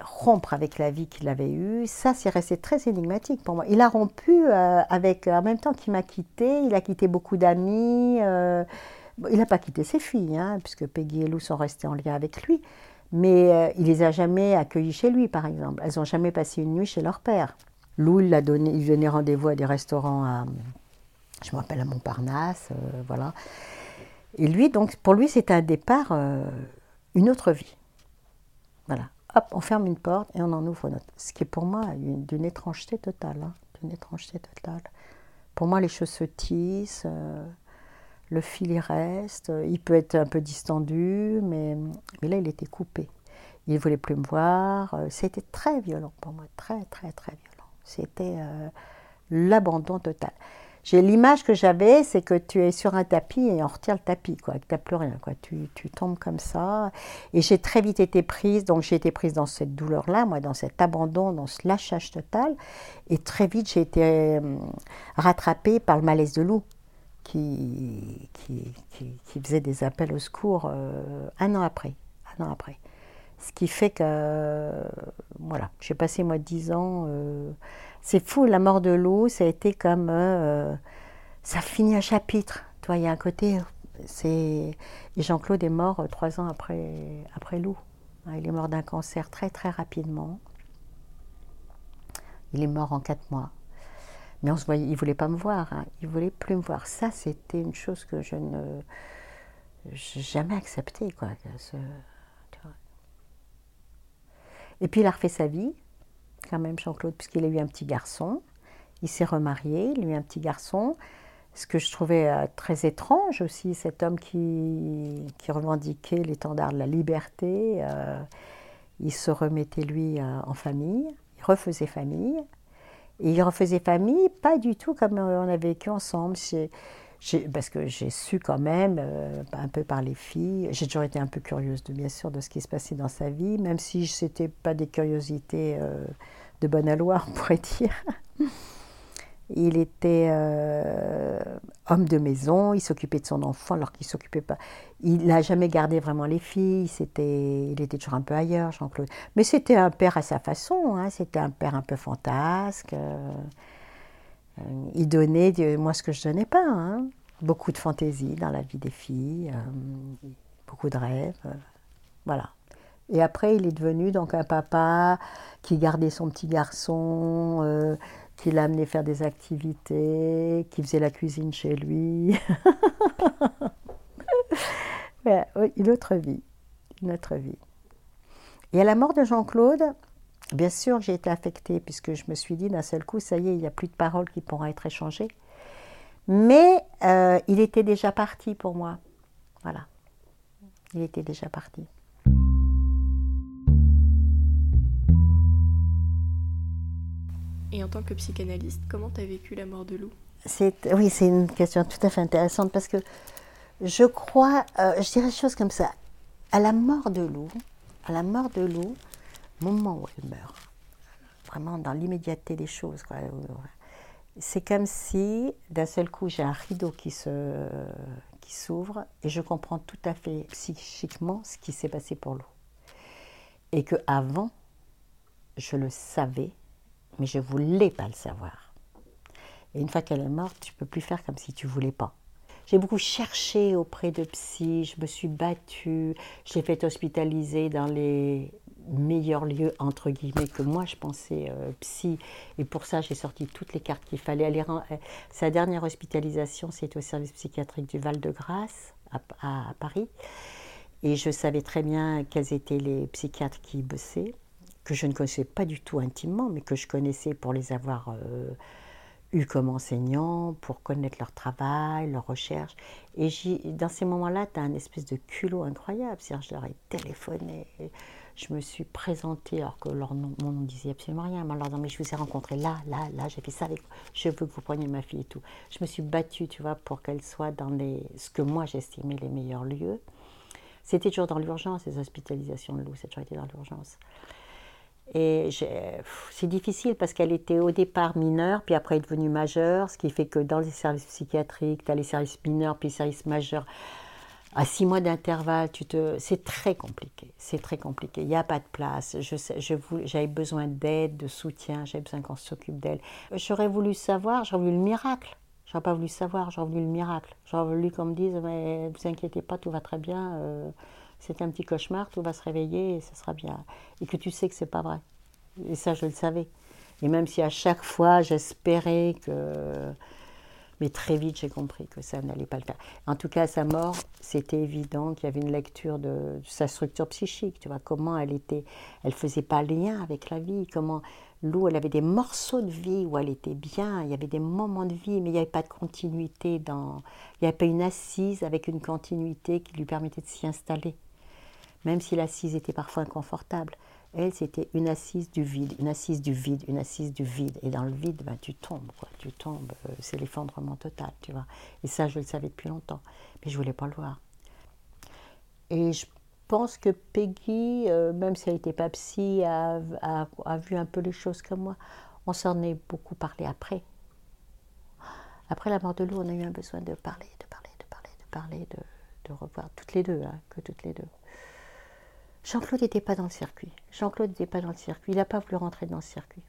rompre avec la vie qu'il avait eue. Ça, c'est resté très énigmatique pour moi. Il a rompu euh, avec, en même temps qu'il m'a quitté, il a quitté beaucoup d'amis. euh, il n'a pas quitté ses filles, hein, puisque Peggy et Lou sont restées en lien avec lui. Mais euh, il les a jamais accueillies chez lui, par exemple. Elles n'ont jamais passé une nuit chez leur père. Lou, il, donné, il donnait rendez-vous à des restaurants à, je me rappelle, à Montparnasse, euh, voilà. Et lui, donc, pour lui, c'était un départ, euh, une autre vie. Voilà. Hop, on ferme une porte et on en ouvre une autre. Ce qui est pour moi une- d'une étrangeté totale. hein, d'une étrangeté totale. Pour moi, les choses se tissent, euh, le fil il reste, il peut être un peu distendu, mais, là, il était coupé. Il ne voulait plus me voir. C'était très violent pour moi, très, très, très violent. C'était euh, l'abandon total. j'ai l'image que j'avais, c'est que tu es sur un tapis et on retire le tapis, quoi, que tu n'as plus rien, quoi. Tu, tu, tombes comme ça. Et j'ai très vite été prise, donc j'ai été prise dans cette douleur-là, moi, dans cet abandon, dans ce lâchage total. Et très vite, j'ai été euh, rattrapée par le malaise de loup, qui, qui, qui, faisait des appels au secours euh, un an après. Un an après. Ce qui fait que, euh, voilà, j'ai passé moi dix ans. Euh, c'est fou, la mort de Lou, ça a été comme, ça finit un chapitre. Toi, il y a un côté, c'est Jean-Claude est mort trois ans après après Lou. Hein, il est mort d'un cancer très très rapidement. Il est mort en quatre mois. Mais on se voyait, il voulait pas me voir, hein. il voulait plus me voir. Ça, c'était une chose que je ne jamais accepté, quoi. Et puis il a refait sa vie, quand même Jean-Claude, puisqu'il a eu un petit garçon. Il s'est remarié, il a eu un petit garçon. Ce que je trouvais euh, très étrange aussi, cet homme qui, qui revendiquait l'étendard de la liberté, euh, il se remettait lui euh, en famille, il refaisait famille. Et il refaisait famille, pas du tout comme on a vécu ensemble parce que j'ai su quand même, euh, un peu par les filles, j'ai toujours été un peu curieuse de, bien sûr de ce qui se passait dans sa vie, même si ce n'était pas des curiosités euh, de bonne aloi, [laughs] on pourrait dire. Il était euh, homme de maison, il s'occupait de son enfant alors qu'il s'occupait pas. Il n'a jamais gardé vraiment les filles, c'était, il était toujours un peu ailleurs, Jean-Claude. Mais c'était un père à sa façon, hein, c'était un père un peu fantasque. Euh, il donnait, moi, ce que je donnais pas. Hein. Beaucoup de fantaisie dans la vie des filles, euh, beaucoup de rêves. Euh, voilà. Et après, il est devenu donc un papa qui gardait son petit garçon, qui l'amenait faire des activités, qui faisait la cuisine chez lui. [laughs] une autre vie, une autre vie. Et à la mort de Jean-Claude, Bien sûr, j'ai été affectée puisque je me suis dit d'un seul coup, ça y est, il n'y a plus de paroles qui pourront être échangées. Mais euh, il était déjà parti pour moi. Voilà. Il était déjà parti. Et en tant que psychanalyste, comment tu as vécu la mort de Lou? Oui, c'est une question tout à fait intéressante parce que je crois, euh, je dirais des choses comme ça. À la mort de Lou, à la mort de Lou, moment où elle meurt, vraiment dans l'immédiateté des choses. C'est comme si d'un seul coup j'ai un rideau qui se qui s'ouvre et je comprends tout à fait psychiquement ce qui s'est passé pour l'eau. Et que avant, je le savais, mais je voulais pas le savoir. Et une fois qu'elle est morte, tu peux plus faire comme si tu voulais pas. J'ai beaucoup cherché auprès de psy, je me suis battue, j'ai fait hospitaliser dans les meilleur lieu, entre guillemets, que moi je pensais euh, psy. Et pour ça, j'ai sorti toutes les cartes qu'il fallait. aller euh, sa dernière hospitalisation, c'était au service psychiatrique du Val-de-Grâce, à, Paris. Et je savais très bien quels étaient les psychiatres qui bossaient, que je ne connaissais pas du tout intimement, mais que je connaissais pour les avoir euh, eus comme enseignants, pour connaître leur travail, leur recherche. Et dans ces moments-là, tu as un espèce de culot incroyable. C'est-à-dire, je leur ai téléphoné je me suis présentée alors que leur nom, mon nom disait absolument rien. Mais leur mais je vous ai rencontré là, là, là, j'ai fait ça avec vous. Je veux que vous preniez ma fille et tout. Je me suis battue, tu vois, pour qu'elle soit dans les, ce que moi j'estimais les meilleurs lieux. C'était toujours dans l'urgence, les hospitalisations de Lou, c'est toujours été dans l'urgence. Et c'est difficile parce qu'elle était au départ mineure, puis après est devenue majeure, ce qui fait que dans les services psychiatriques, tu as les services mineurs, puis les services majeurs à six mois d'intervalle, c'est très compliqué. C'est très compliqué. Il n'y a pas de place. Je, je j'avais besoin d'aide, de soutien. J'avais besoin qu'on s'occupe d'elle. J'aurais voulu savoir. J'aurais voulu le miracle. J'aurais pas voulu savoir. J'aurais voulu le miracle. J'aurais voulu qu'on me dise, mais vous inquiétez pas, tout va très bien. Euh, c'est un petit cauchemar. Tout va se réveiller et ça sera bien. Et que tu sais que c'est pas vrai. Et ça, je le savais. Et même si à chaque fois j'espérais que mais très vite, j'ai compris que ça n'allait pas le faire. En tout cas, à sa mort, c'était évident qu'il y avait une lecture de, sa structure psychique. Tu vois, comment elle était, elle faisait pas lien avec la vie. Comment Lou, elle avait des morceaux de vie où elle était bien. Il y avait des moments de vie, mais il n'y avait pas de continuité dans. Il n'y avait pas une assise avec une continuité qui lui permettait de s'y installer. Même si l'assise était parfois inconfortable, Elle, c'était une assise du vide, une assise du vide, une assise du vide. Et dans le vide, ben, tu tombes, quoi. Tu tombes, euh, c'est l'effondrement total, tu vois. Et ça, je le savais depuis longtemps. Mais je voulais pas le voir. Et je pense que Peggy, euh, même si elle n'était pas psy, a, vu un peu les choses comme moi. On s'en est beaucoup parlé après. Après la mort de Lou, on a eu un besoin de parler, de parler, de parler, de parler, de, de revoir toutes les deux, hein, que toutes les deux. Jean-Claude n'était pas dans le circuit. Jean-Claude n'était pas dans le circuit. Il n'a pas voulu rentrer dans le circuit.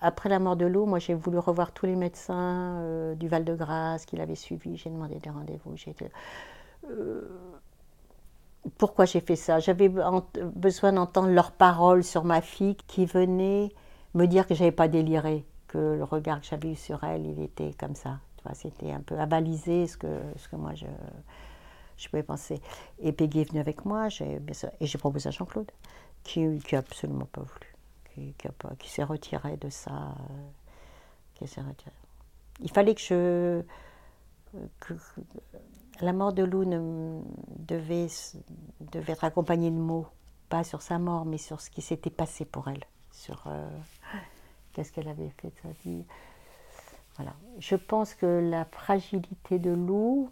Après la mort de Lou, moi j'ai voulu revoir tous les médecins euh, du Val-de-Grâce qu'il avait suivis. J'ai demandé des rendez-vous. Euh, pourquoi j'ai fait ça? J'avais besoin d'entendre leurs paroles sur ma fille qui venait me dire que j'avais pas déliré, que le regard que j'avais eu sur elle, il était comme ça. C'était un peu avalisé ce que, ce que moi je, je pouvais penser. Et Peggy est venue avec moi, et j'ai proposé à Jean-Claude, qui, qui a absolument pas voulu, qui, s'est retiré de ça, euh. Il fallait que je, la mort de Lou ne- devait être accompagnée de mots, pas sur sa mort, mais sur ce qui s'était passé pour elle, sur euh, qu'est-ce qu'elle avait fait de sa vie. Voilà. Je pense que la fragilité de Lou,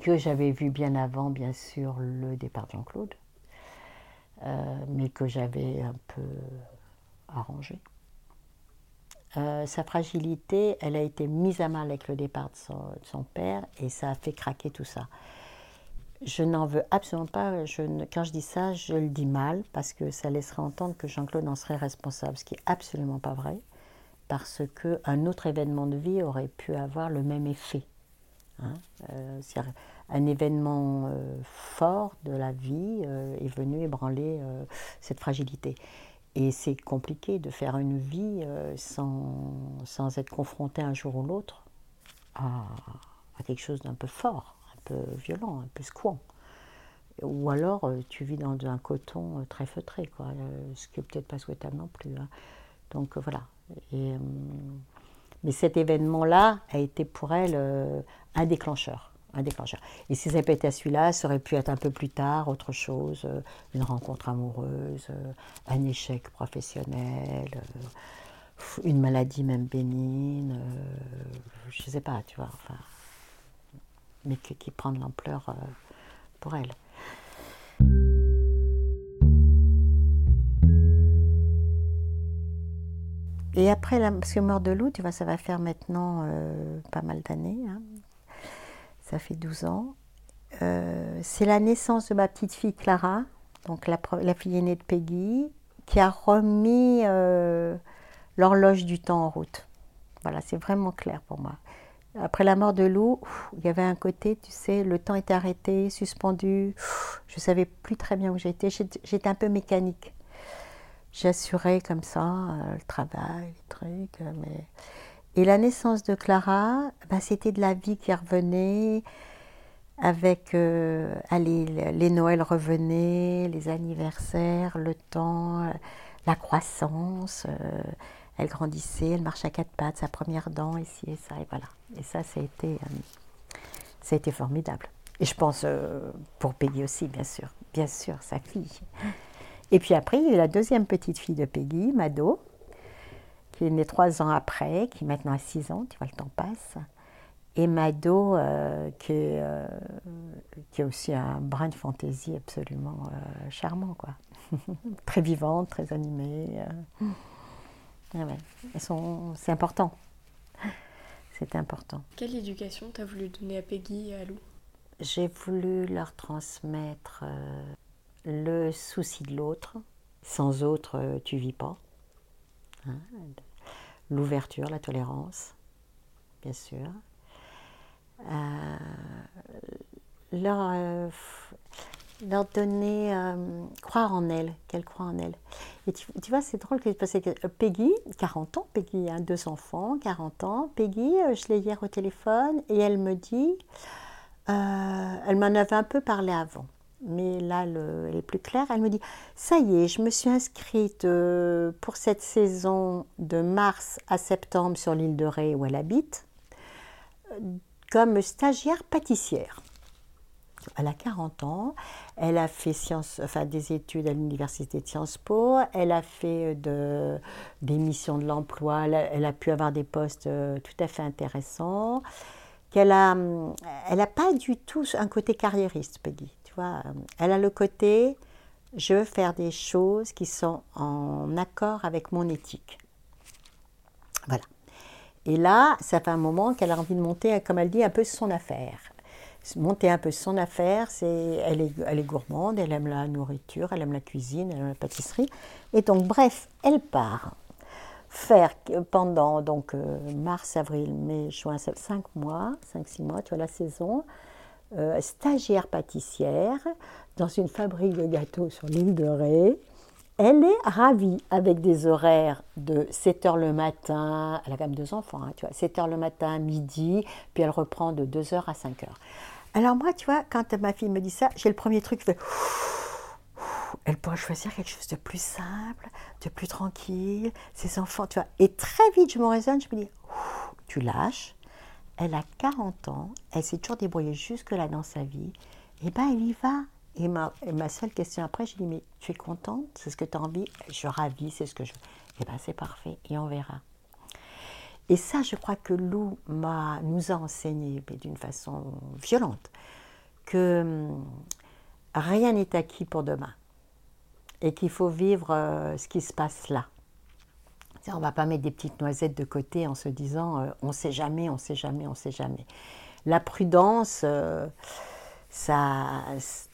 que j'avais vu bien avant, bien sûr, le départ de Jean-Claude, euh, mais que j'avais un peu arrangé. Euh, sa fragilité, elle a été mise à mal avec le départ de son, père et ça a fait craquer tout ça. Je n'en veux absolument pas. Quand je dis ça, je le dis mal parce que ça laisserait entendre que Jean-Claude en serait responsable, ce qui est absolument pas vrai, parce qu'un autre événement de vie aurait pu avoir le même effet. Hein. Euh, un événement euh, fort de la vie euh, est venu ébranler cette fragilité. Et c'est compliqué de faire une vie sans, sans être confronté un jour ou l'autre à, quelque chose d'un peu fort, un peu violent, un peu secouant. Ou alors tu vis dans un coton très feutré, ce qui n'est peut-être pas souhaitable non plus. hein. Donc voilà. Mais cet événement-là a été pour elle euh, un déclencheur. Un déclencheur. Et si ça n'avait pas été celui-là, ça aurait pu être un peu plus tard, autre chose, euh, une rencontre amoureuse, euh, un échec professionnel, une maladie même bénigne, je ne sais pas, tu vois, mais qui, prend de l'ampleur pour elle. Et après, la, parce que mort de loup, tu vois, ça va faire maintenant euh, pas mal d'années. hein. Ça fait 12 ans. Euh, c'est la naissance de ma petite fille Clara, donc la, fille aînée de Peggy, qui a remis euh, l'horloge du temps en route. Voilà, c'est vraiment clair pour moi. Après la mort de Lou, ouf, il y avait un côté, tu sais, le temps était arrêté, suspendu. Ouf, Je savais plus très bien où. J'étais j'étais un peu mécanique. J'assurais comme ça euh, le travail, les trucs. euh, mais... Et la naissance de Clara, bah, c'était de la vie qui revenait avec euh, allez, le- les Noëls revenaient, les anniversaires, le temps, la croissance. elle grandissait, elle marchait à quatre pattes, sa première dent, ici et ça, et voilà. Et ça, ça a été, ça a été formidable. Et je pense pour Peggy aussi, bien sûr. Bien sûr, sa fille. Et puis après, il y a eu la deuxième petite fille de Peggy, Mado, qui est née trois ans après, qui maintenant a six ans, tu vois, le temps passe. Et Mado, euh, qui, est, euh, qui a aussi un brin de fantaisie absolument euh, charmant, quoi. [laughs] très vivante, très animée. Ah ouais. C'est important. C'est important. Quelle éducation t'as voulu donner à Peggy et à Lou? J'ai voulu leur transmettre le souci de l'autre. Sans autre, euh, tu vis pas. Hein, L'ouverture, la tolérance, bien sûr. Leur, euh, leur donner, euh, croire en elles, qu'elles croient en elles. Et tu, vois, c'est drôle que, parce que Peggy, 40 ans, Peggy a deux enfants, 40 ans. Peggy, je l'ai hier au téléphone et elle me dit, elle m'en avait un peu parlé avant, mais là, le- elle est plus claire. Elle me dit Ça y est, je me suis inscrite euh, pour cette saison de mars à septembre sur l'île de Ré où elle habite, euh, comme stagiaire pâtissière. Elle a 40 ans, elle a fait des études à l'université de Sciences Po, elle a fait de, des missions de l'emploi, elle, a- pu avoir des postes euh, tout à fait intéressants. Qu'elle a, hum, elle n'a pas du tout un côté carriériste, Peggy. Vois, elle a le côté, je veux faire des choses qui sont en accord avec mon éthique. Voilà. Et là, ça fait un moment qu'elle a envie de monter, comme elle dit, un peu son affaire. Monter un peu son affaire, c'est, elle, est, elle est gourmande, elle aime la nourriture, elle aime la cuisine, elle aime la pâtisserie. Et donc, bref, elle part faire pendant donc euh, mars, avril, mai, juin, cinq mois, 5-6 mois, tu vois la saison, euh, stagiaire pâtissière dans une fabrique de gâteaux sur l'île de Ré. Elle est ravie avec des horaires de 7 h le matin, elle a quand même deux enfants, hein, tu vois, 7 h le matin, midi, puis elle reprend de 2 h à 5 h. Alors moi, tu vois, quand ma fille me dit ça, j'ai le premier truc qui fait elle pourrait choisir quelque chose de plus simple, de plus tranquille, ses enfants, tu vois. Et très vite, je me raisonne, je me dis, tu lâches, elle a 40 ans, elle s'est toujours débrouillée jusque-là dans sa vie, et ben elle y va. Et ma, seule question après, je dis, mais tu es contente? C'est ce que tu as envie? Je ravie, c'est ce que je veux. Et ben c'est parfait, et on verra. Et ça, je crois que Lou m'a, nous a enseigné, mais d'une façon violente, que hum, rien n'est acquis pour demain et qu'il faut vivre euh, ce qui se passe là. On ne va pas mettre des petites noisettes de côté en se disant euh, on ne sait jamais, on ne sait jamais, on ne sait jamais. La prudence, euh, ça,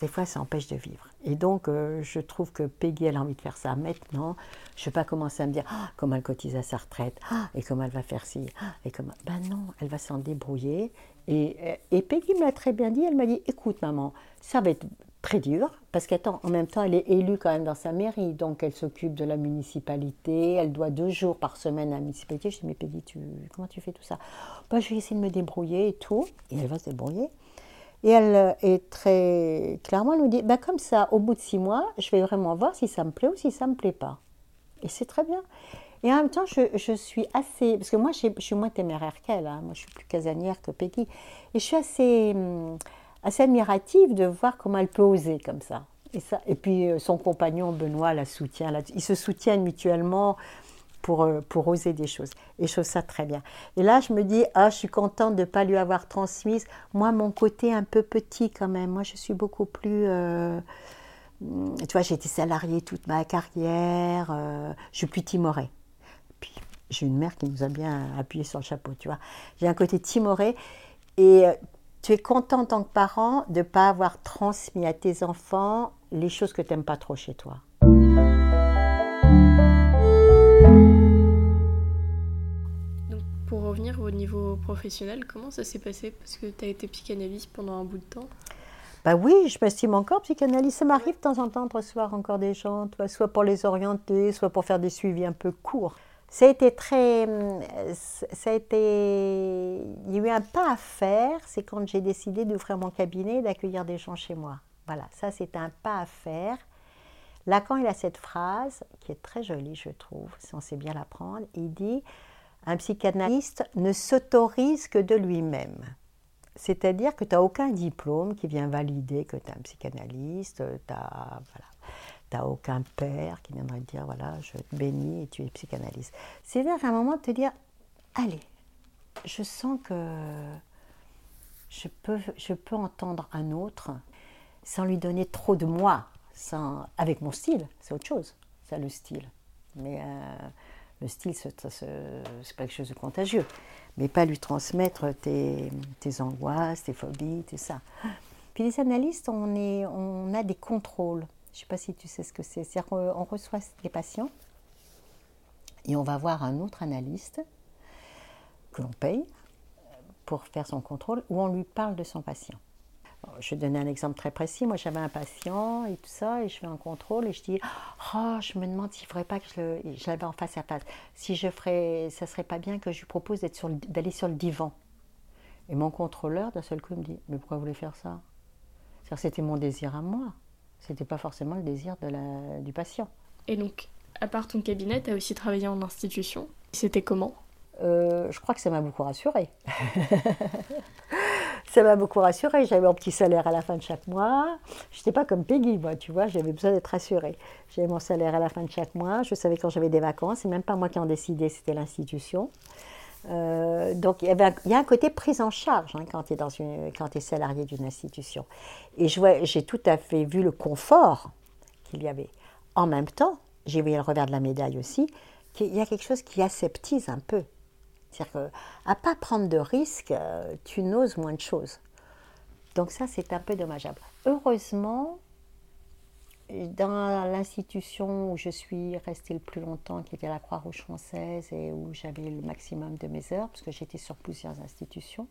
des fois, ça empêche de vivre. Et donc, euh, je trouve que Peggy, elle a envie de faire ça maintenant. Je ne vais pas commencer à me dire Ah, comment elle cotise à sa retraite, Ah, et comment elle va faire ci, Ah, et comment. Ben non, elle va s'en débrouiller. Et, et Peggy me l'a très bien dit. Elle m'a dit écoute, maman, ça va être très dur, parce qu'attends, en même temps, elle est élue quand même dans sa mairie, donc elle s'occupe de la municipalité, elle doit deux jours par semaine à la municipalité. Je dis, mais Peggy, comment tu fais tout ça? Ben, Je vais essayer de me débrouiller et tout, et elle va se débrouiller. Et elle euh, est très clairement, elle nous dit, ben, comme ça, au bout de six mois, je vais vraiment voir si ça me plaît ou si ça ne me plaît pas. Et c'est très bien. Et en même temps, je, je suis assez. Parce que moi, je suis moins téméraire qu'elle. hein. Moi, je suis plus casanière que Peggy. Et je suis assez, hum, assez admirative de voir comment elle peut oser comme ça. Et, ça, et puis, euh, son compagnon, Benoît, la soutient. Ils se soutiennent mutuellement pour, euh, pour oser des choses. Et je trouve ça très bien. Et là, je me dis, ah, je suis contente de ne pas lui avoir transmise, moi, mon côté un peu petit quand même. Moi, je suis beaucoup plus. euh, tu vois, j'ai été salariée toute ma carrière. je suis plus timorée. Puis, j'ai une mère qui nous a bien appuyé sur le chapeau, tu vois. J'ai un côté timoré. Et tu es content en tant que parent de ne pas avoir transmis à tes enfants les choses que tu n'aimes pas trop chez toi. Donc, pour revenir au niveau professionnel, comment ça s'est passé? Parce que tu as été psychanalyste pendant un bout de temps. Bah oui, je m'estime encore psychanalyste. Ça m'arrive de temps en temps de recevoir encore des gens, soit pour les orienter, soit pour faire des suivis un peu courts. Ça a été très. hum, Ça a été. Il y a eu un pas à faire, c'est quand j'ai décidé d'ouvrir mon cabinet et d'accueillir des gens chez moi. Voilà, ça c'était un pas à faire. Lacan, il a cette phrase qui est très jolie, je trouve, si on sait bien la prendre. Il dit Un psychanalyste ne s'autorise que de lui-même. C'est-à-dire que tu n'as aucun diplôme qui vient valider que tu es un psychanalyste, tu n'as voilà, aucun père qui viendrait te dire voilà, je te bénis et tu es psychanalyste. C'est-à-dire à un moment te dire allez, je sens que je peux, je peux entendre un autre sans lui donner trop de moi, sans, avec mon style, c'est autre chose, c'est le style. Mais euh, le style, c'est pas quelque chose de contagieux. Mais pas lui transmettre tes, tes angoisses, tes phobies, tout ça. Puis les analystes, on, est, on a des contrôles. Je ne sais pas si tu sais ce que c'est. C'est-à-dire qu'on reçoit des patients et on va voir un autre analyste que l'on paye pour faire son contrôle ou on lui parle de son patient. Je vais donner un exemple très précis. Moi, j'avais un patient et tout ça, et je fais un contrôle et je dis Oh, je me demande s'il ne faudrait pas que je, l'avais en face à face. Si je ferais, ça serait pas bien que je lui propose d'aller sur le divan. Et mon contrôleur, d'un seul coup, me dit Mais pourquoi vous voulez faire ça? C'était mon désir à moi. C'était pas forcément le désir de la, du patient. Et donc, à part ton cabinet, tu as aussi travaillé en institution. C'était comment? Euh, Je crois que ça m'a beaucoup rassurée. [laughs] Ça m'a beaucoup rassurée. J'avais mon petit salaire à la fin de chaque mois. Je n'étais pas comme Peggy, moi, tu vois. J'avais besoin d'être rassurée. J'avais mon salaire à la fin de chaque mois. Je savais quand j'avais des vacances. C'est même pas moi qui en décidais, c'était l'institution. Euh, donc il y, a un côté prise en charge hein, quand tu es, es salarié d'une institution. Et j'ai tout à fait vu le confort qu'il y avait. En même temps, j'ai vu le revers de la médaille aussi, qu'il y a quelque chose qui aseptise un peu. C'est-à-dire qu'à pas prendre de risques, euh, tu n'oses moins de choses. Donc ça, c'est un peu dommageable. Heureusement, dans l'institution où je suis restée le plus longtemps, qui était la Croix-Rouge française et où j'avais le maximum de mes heures, parce que j'étais sur plusieurs institutions,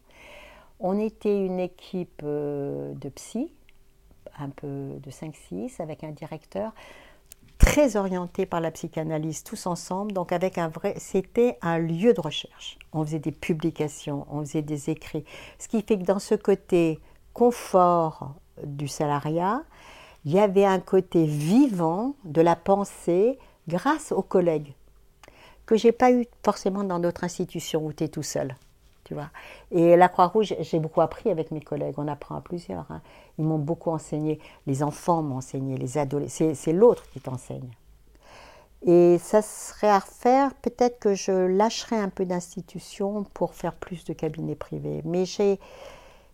on était une équipe euh, de psy, un peu de 5-6, avec un directeur très orienté par la psychanalyse tous ensemble. Donc avec un vrai, c'était un lieu de recherche. On faisait des publications, on faisait des écrits. Ce qui fait que dans ce côté confort du salariat, il y avait un côté vivant de la pensée grâce aux collègues que j'ai pas eu forcément dans d'autres institutions où tu es tout seul. Tu vois. Et la Croix-Rouge, j'ai beaucoup appris avec mes collègues, on apprend à plusieurs. Hein. Ils m'ont beaucoup enseigné, les enfants m'ont enseigné, les adolescents, c'est l'autre qui t'enseigne. Et ça serait à refaire, peut-être que je lâcherais un peu d'institutions pour faire plus de cabinets privés. Mais j'ai,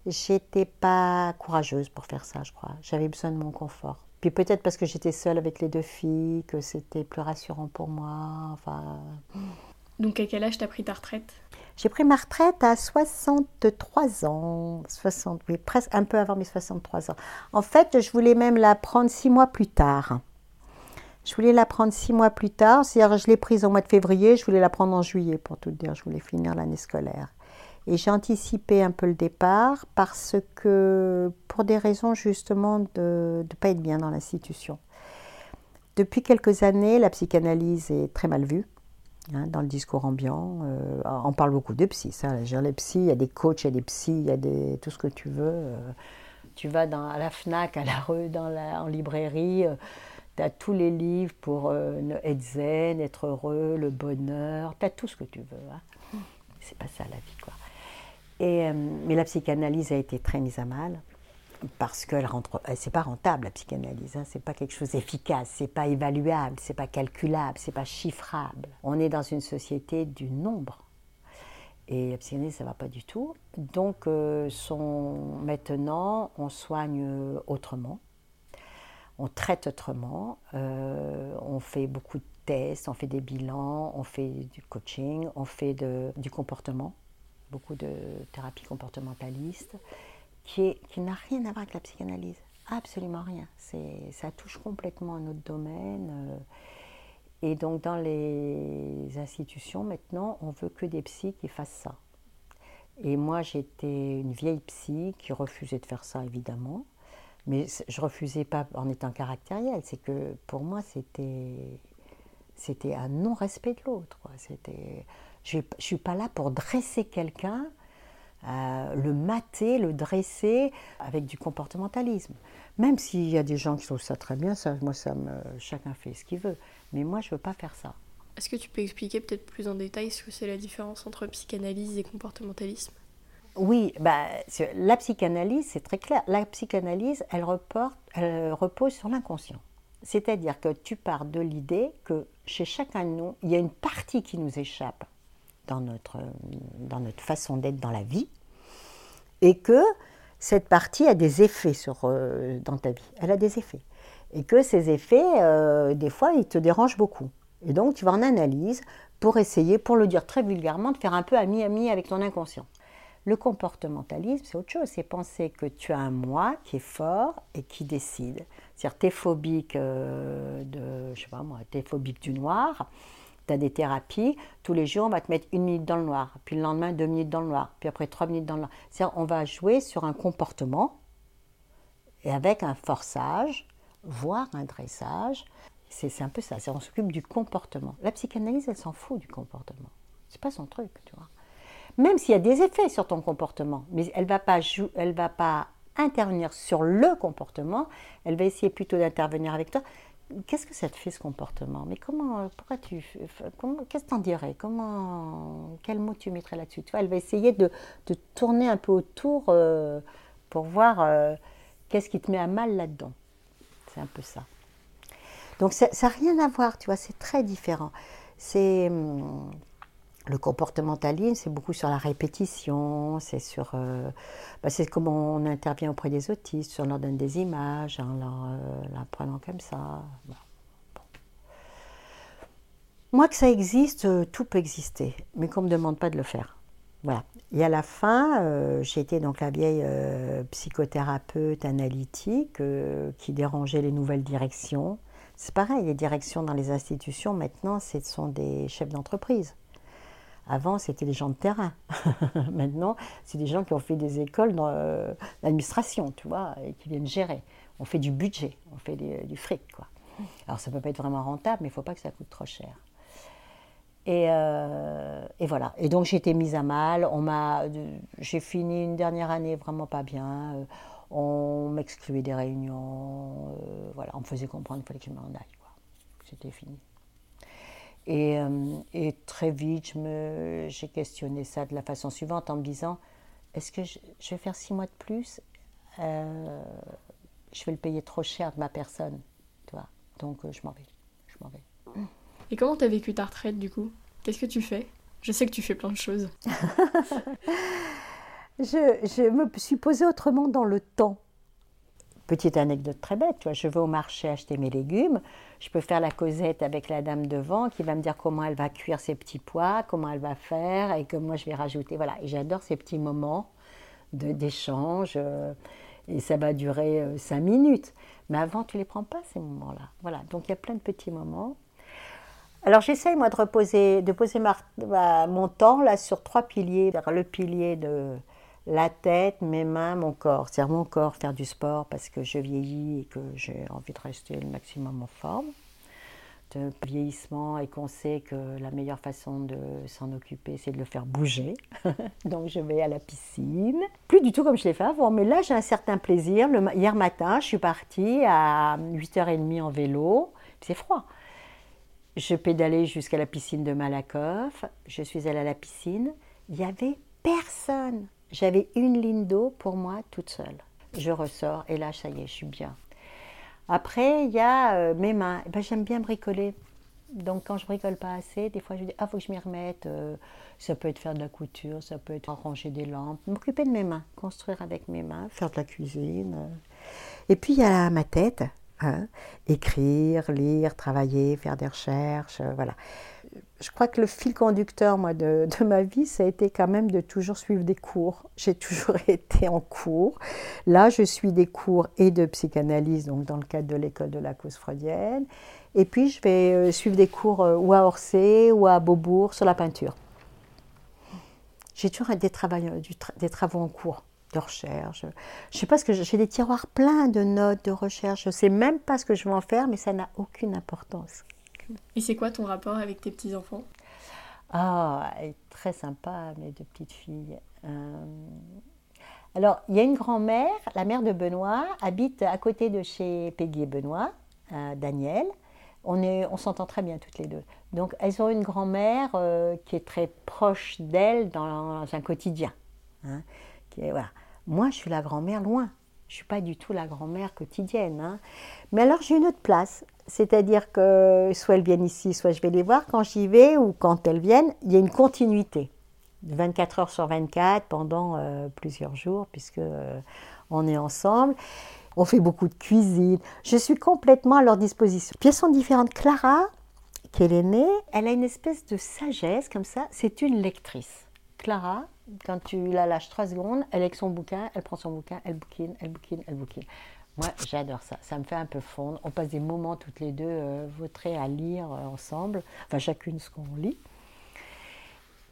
j'étais pas courageuse pour faire ça, je crois. J'avais besoin de mon confort. Puis peut-être parce que j'étais seule avec les deux filles, que c'était plus rassurant pour moi. Enfin. Donc à quel âge t'as pris ta retraite? J'ai pris ma retraite à 63 ans, 60, oui, presque un peu avant mes 63 ans. En fait, je voulais même la prendre six mois plus tard. Je voulais la prendre six mois plus tard, c'est-à-dire je l'ai prise au mois de février, je voulais la prendre en juillet pour tout dire, je voulais finir l'année scolaire. Et j'ai anticipé un peu le départ parce que, pour des raisons justement de ne pas être bien dans l'institution. Depuis quelques années, la psychanalyse est très mal vue. Hein, dans le discours ambiant. Euh, on parle beaucoup de psy, ça. Les psy, il y a des coachs, il y a des psys, il y a des, tout ce que tu veux. Euh. tu vas à la FNAC, à la rue, dans la, en librairie, euh, tu as tous les livres pour être zen, être heureux, le bonheur, tu as tout ce que tu veux. Hein. C'est pas ça la vie, quoi. Et, mais la psychanalyse a été très mise à mal parce que rentre, c'est pas rentable la psychanalyse, hein, c'est pas quelque chose d'efficace, c'est pas évaluable, c'est pas calculable, c'est pas chiffrable. On est dans une société du nombre. Et la psychanalyse, ça va pas du tout. Donc, euh, maintenant, on soigne autrement, on traite autrement, euh, on fait beaucoup de tests, on fait des bilans, on fait du coaching, on fait du comportement, beaucoup de thérapie comportementaliste qui, n'a rien à voir avec la psychanalyse. Absolument rien. Ça touche complètement un autre domaine. Euh. Et donc dans les institutions, maintenant, on veut que des psys qui fassent ça. Et moi, j'étais une vieille psy qui refusait de faire ça, évidemment. Mais je refusais pas en étant caractériel. C'est que pour moi, c'était c'était un non-respect de l'autre. Je ne suis pas là pour dresser quelqu'un euh, le mater, le dresser avec du comportementalisme. Même s'il y a des gens qui trouvent ça très bien, ça, moi, ça me, chacun fait ce qu'il veut. Mais moi, je ne veux pas faire ça. Est-ce que tu peux expliquer peut-être plus en détail ce que c'est la différence entre psychanalyse et comportementalisme? Oui, bah, la psychanalyse, c'est très clair. La psychanalyse, elle, reporte, elle repose sur l'inconscient. C'est-à-dire que tu pars de l'idée que chez chacun de nous, il y a une partie qui nous échappe dans notre, dans notre façon d'être dans la vie, et que cette partie a des effets sur, euh, dans ta vie. Elle a des effets. Et que ces effets, euh, des fois, ils te dérangent beaucoup. Et donc, tu vas en analyse pour essayer, pour le dire très vulgairement, de faire un peu ami-ami avec ton inconscient. Le comportementalisme, c'est autre chose. C'est penser que tu as un moi qui est fort et qui décide. C'est-à-dire, tu es phobique euh, de, je sais pas moi, tu es phobique du noir des thérapies, tous les jours, on va te mettre une minute dans le noir, puis le lendemain, deux minutes dans le noir, puis après trois minutes dans le noir. C'est-à-dire, on va jouer sur un comportement et avec un forçage, voire un dressage. C'est un peu ça, on s'occupe du comportement. La psychanalyse, elle s'en fout du comportement. C'est pas son truc, tu vois. Même s'il y a des effets sur ton comportement, mais elle va pas elle va pas intervenir sur le comportement, elle va essayer plutôt d'intervenir avec toi qu'est-ce que ça te fait ce comportement? Mais comment, pourquoi tu, qu'est-ce que t'en dirais? Comment, quel mot tu mettrais là-dessus? Tu vois, elle va essayer de, de tourner un peu autour euh, pour voir euh, qu'est-ce qui te met à mal là-dedans. C'est un peu ça. Donc ça n'a rien à voir, tu vois, c'est très différent. C'est hum, le comportementalisme, c'est beaucoup sur la répétition, c'est sur, euh, bah, c'est comment on intervient auprès des autistes, on leur donne des images, en leur, euh, prenant comme ça. Bon. Moi, que ça existe, euh, tout peut exister, mais qu'on ne me demande pas de le faire. Voilà. Et à la fin, euh, j'ai été donc la vieille psychothérapeute analytique qui dérangeait les nouvelles directions. C'est pareil, les directions dans les institutions, maintenant, ce sont des chefs d'entreprise. Avant, c'était des gens de terrain. [laughs] maintenant, c'est des gens qui ont fait des écoles dans euh, l'administration, tu vois, et qui viennent gérer. On fait du budget, on fait des- du fric, quoi. Alors, ça peut pas être vraiment rentable, mais il faut pas que ça coûte trop cher. Et, euh, et voilà. Et donc j'ai été mise à mal. On m'a, j'ai fini une dernière année vraiment pas bien. Euh, On m'excluait des réunions. euh, voilà, on me faisait comprendre qu'il fallait que je m'en aille. C'était fini. Et, euh, et très vite, j'ai questionné ça de la façon suivante en me disant est-ce que je, je vais faire six mois de plus Euh, Je vais le payer trop cher de ma personne. Tu vois. Donc euh, je m'en vais. Je m'en vais. Et comment t'as vécu ta retraite du coup? Qu'est-ce que tu fais? Je sais que tu fais plein de choses. [laughs] Je, je me suis posée autrement dans le temps. Petite anecdote très bête, tu vois, je vais au marché acheter mes légumes, je peux faire la causette avec la dame devant qui va me dire comment elle va cuire ses petits pois, comment elle va faire et que moi je vais rajouter. Voilà, j'adore ces petits moments d'échange euh, et ça va durer euh, cinq minutes. Mais avant, tu les prends pas ces moments-là. Voilà, donc il y a plein de petits moments. Alors j'essaye moi de de poser mon temps là sur trois piliers. Le pilier de la tête, mes mains, mon corps. C'est-à-dire mon corps, faire du sport parce que je vieillis et que j'ai envie de rester le maximum en forme. De vieillissement et qu'on sait que la meilleure façon de s'en occuper, c'est de le faire bouger. [laughs] Donc je vais à la piscine. Plus du tout comme je l'ai fait avant, mais là j'ai un certain plaisir. Hier matin, je suis partie à 8h30 en vélo. C'est froid. Je pédalais jusqu'à la piscine de Malakoff. Je suis allée à la piscine. Il n'y avait personne. J'avais une ligne d'eau pour moi toute seule. Je ressors et là, ça y est, je suis bien. Après, il y a euh, mes mains. Eh ben, J'aime bien bricoler. Donc, quand je bricole pas assez, des fois, je dis Ah, faut que je m'y remette. Euh, ça peut être faire de la couture, ça peut être arranger des lampes, m'occuper de mes mains, construire avec mes mains, faire de la cuisine. euh. Et puis, il y a ma tête. hein, écrire, lire, travailler, faire des recherches, voilà. Je crois que le fil conducteur, moi, de, ma vie, ça a été quand même de toujours suivre des cours. J'ai toujours [laughs] été en cours. Là, je suis des cours et de psychanalyse, donc dans le cadre de l'école de la cause freudienne. Et puis, je vais euh, suivre des cours euh, ou à Orsay ou à Beaubourg sur la peinture. J'ai toujours des, des travaux en cours de recherche. Je sais pas ce que j'ai des tiroirs pleins de notes de recherche. Je sais même pas ce que je vais en faire, mais ça n'a aucune importance. Et c'est quoi ton rapport avec tes petits-enfants? Ah, très sympa, mes deux petites filles. Euh, Alors, il y a une grand-mère, la mère de Benoît, habite à côté de chez Peggy et Benoît, euh, Daniel. On, est, on s'entend très bien toutes les deux. Donc, elles ont une grand-mère euh, qui est très proche d'elles dans un quotidien. hein. Moi, je suis la grand-mère loin. Je ne suis pas du tout la grand-mère quotidienne. hein. Mais alors, j'ai une autre place. C'est-à-dire que soit elles viennent ici, soit je vais les voir. Quand j'y vais ou quand elles viennent, il y a une continuité. 24 heures sur 24 pendant euh, plusieurs jours, puisque euh, on est ensemble. On fait beaucoup de cuisine. Je suis complètement à leur disposition. Puis elles sont différentes. Clara, qui est l'aînée, elle a une espèce de sagesse comme ça. C'est une lectrice. Clara, quand tu la lâches trois secondes, elle est avec son bouquin, elle prend son bouquin, elle bouquine, elle bouquine, elle bouquine. Moi, j'adore ça. Ça me fait un peu fondre. On passe des moments toutes les deux euh, à lire euh, ensemble, enfin chacune ce qu'on lit.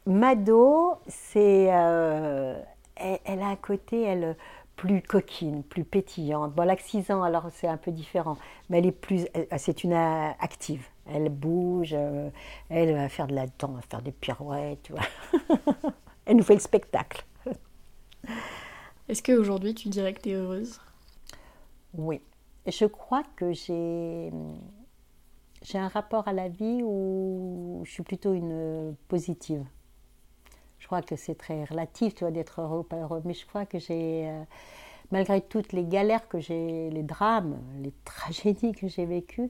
Mado, c'est, euh, elle, a un côté, elle, plus coquine, plus pétillante. Bon, elle a que 6 ans, alors c'est un peu différent, mais elle est plus, c'est une euh, active. Elle bouge, euh, elle va faire de la danse, va faire des pirouettes, tu vois. [laughs] elle nous fait le spectacle. Est-ce qu'aujourd'hui tu dirais que t'es heureuse? Oui. Je crois que j'ai. j'ai un rapport à la vie où je suis plutôt une positive. Je crois que c'est très relatif, tu vois, d'être heureux ou pas heureux, mais je crois que j'ai, euh, malgré toutes les galères que j'ai, les drames, les tragédies que j'ai vécues,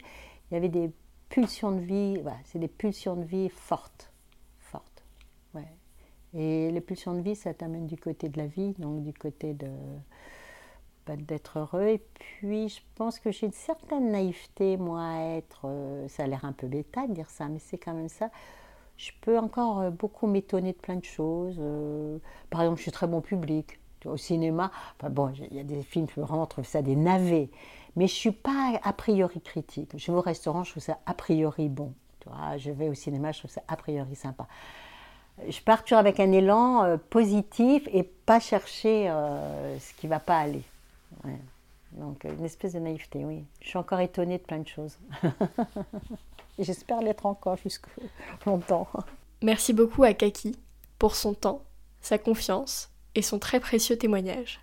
il y avait des pulsions de vie, voilà, c'est des pulsions de vie fortes, fortes, ouais. Et les pulsions de vie, ça t'amène du côté de la vie, donc du côté de bah, d'être heureux. Et puis, je pense que j'ai une certaine naïveté, moi, à être. euh, ça a l'air un peu bêta de dire ça, mais c'est quand même ça. Je peux encore euh, beaucoup m'étonner de plein de choses. euh, par exemple, je suis très bon public. Au cinéma, enfin bon, il y a des films, je vraiment trouver ça des navets. Mais je suis pas a priori critique. Je vais au restaurant, je trouve ça a priori bon. Tu vois, je vais au cinéma, je trouve ça a priori sympa je pars toujours avec un élan euh, positif et pas chercher euh, ce qui va pas aller. Ouais. Donc euh, une espèce de naïveté, oui. Je suis encore étonnée de plein de choses. [laughs] j'espère l'être encore jusque [laughs] longtemps. Merci beaucoup à Kaki pour son temps, sa confiance et son très précieux témoignage.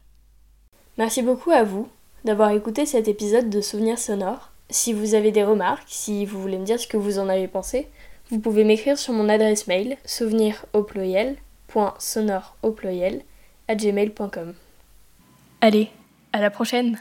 Merci beaucoup à vous d'avoir écouté cet épisode de Souvenirs sonores. Si vous avez des remarques, si vous voulez me dire ce que vous en avez pensé, vous pouvez m'écrire sur mon adresse mail souvenir au au. Allez, à la prochaine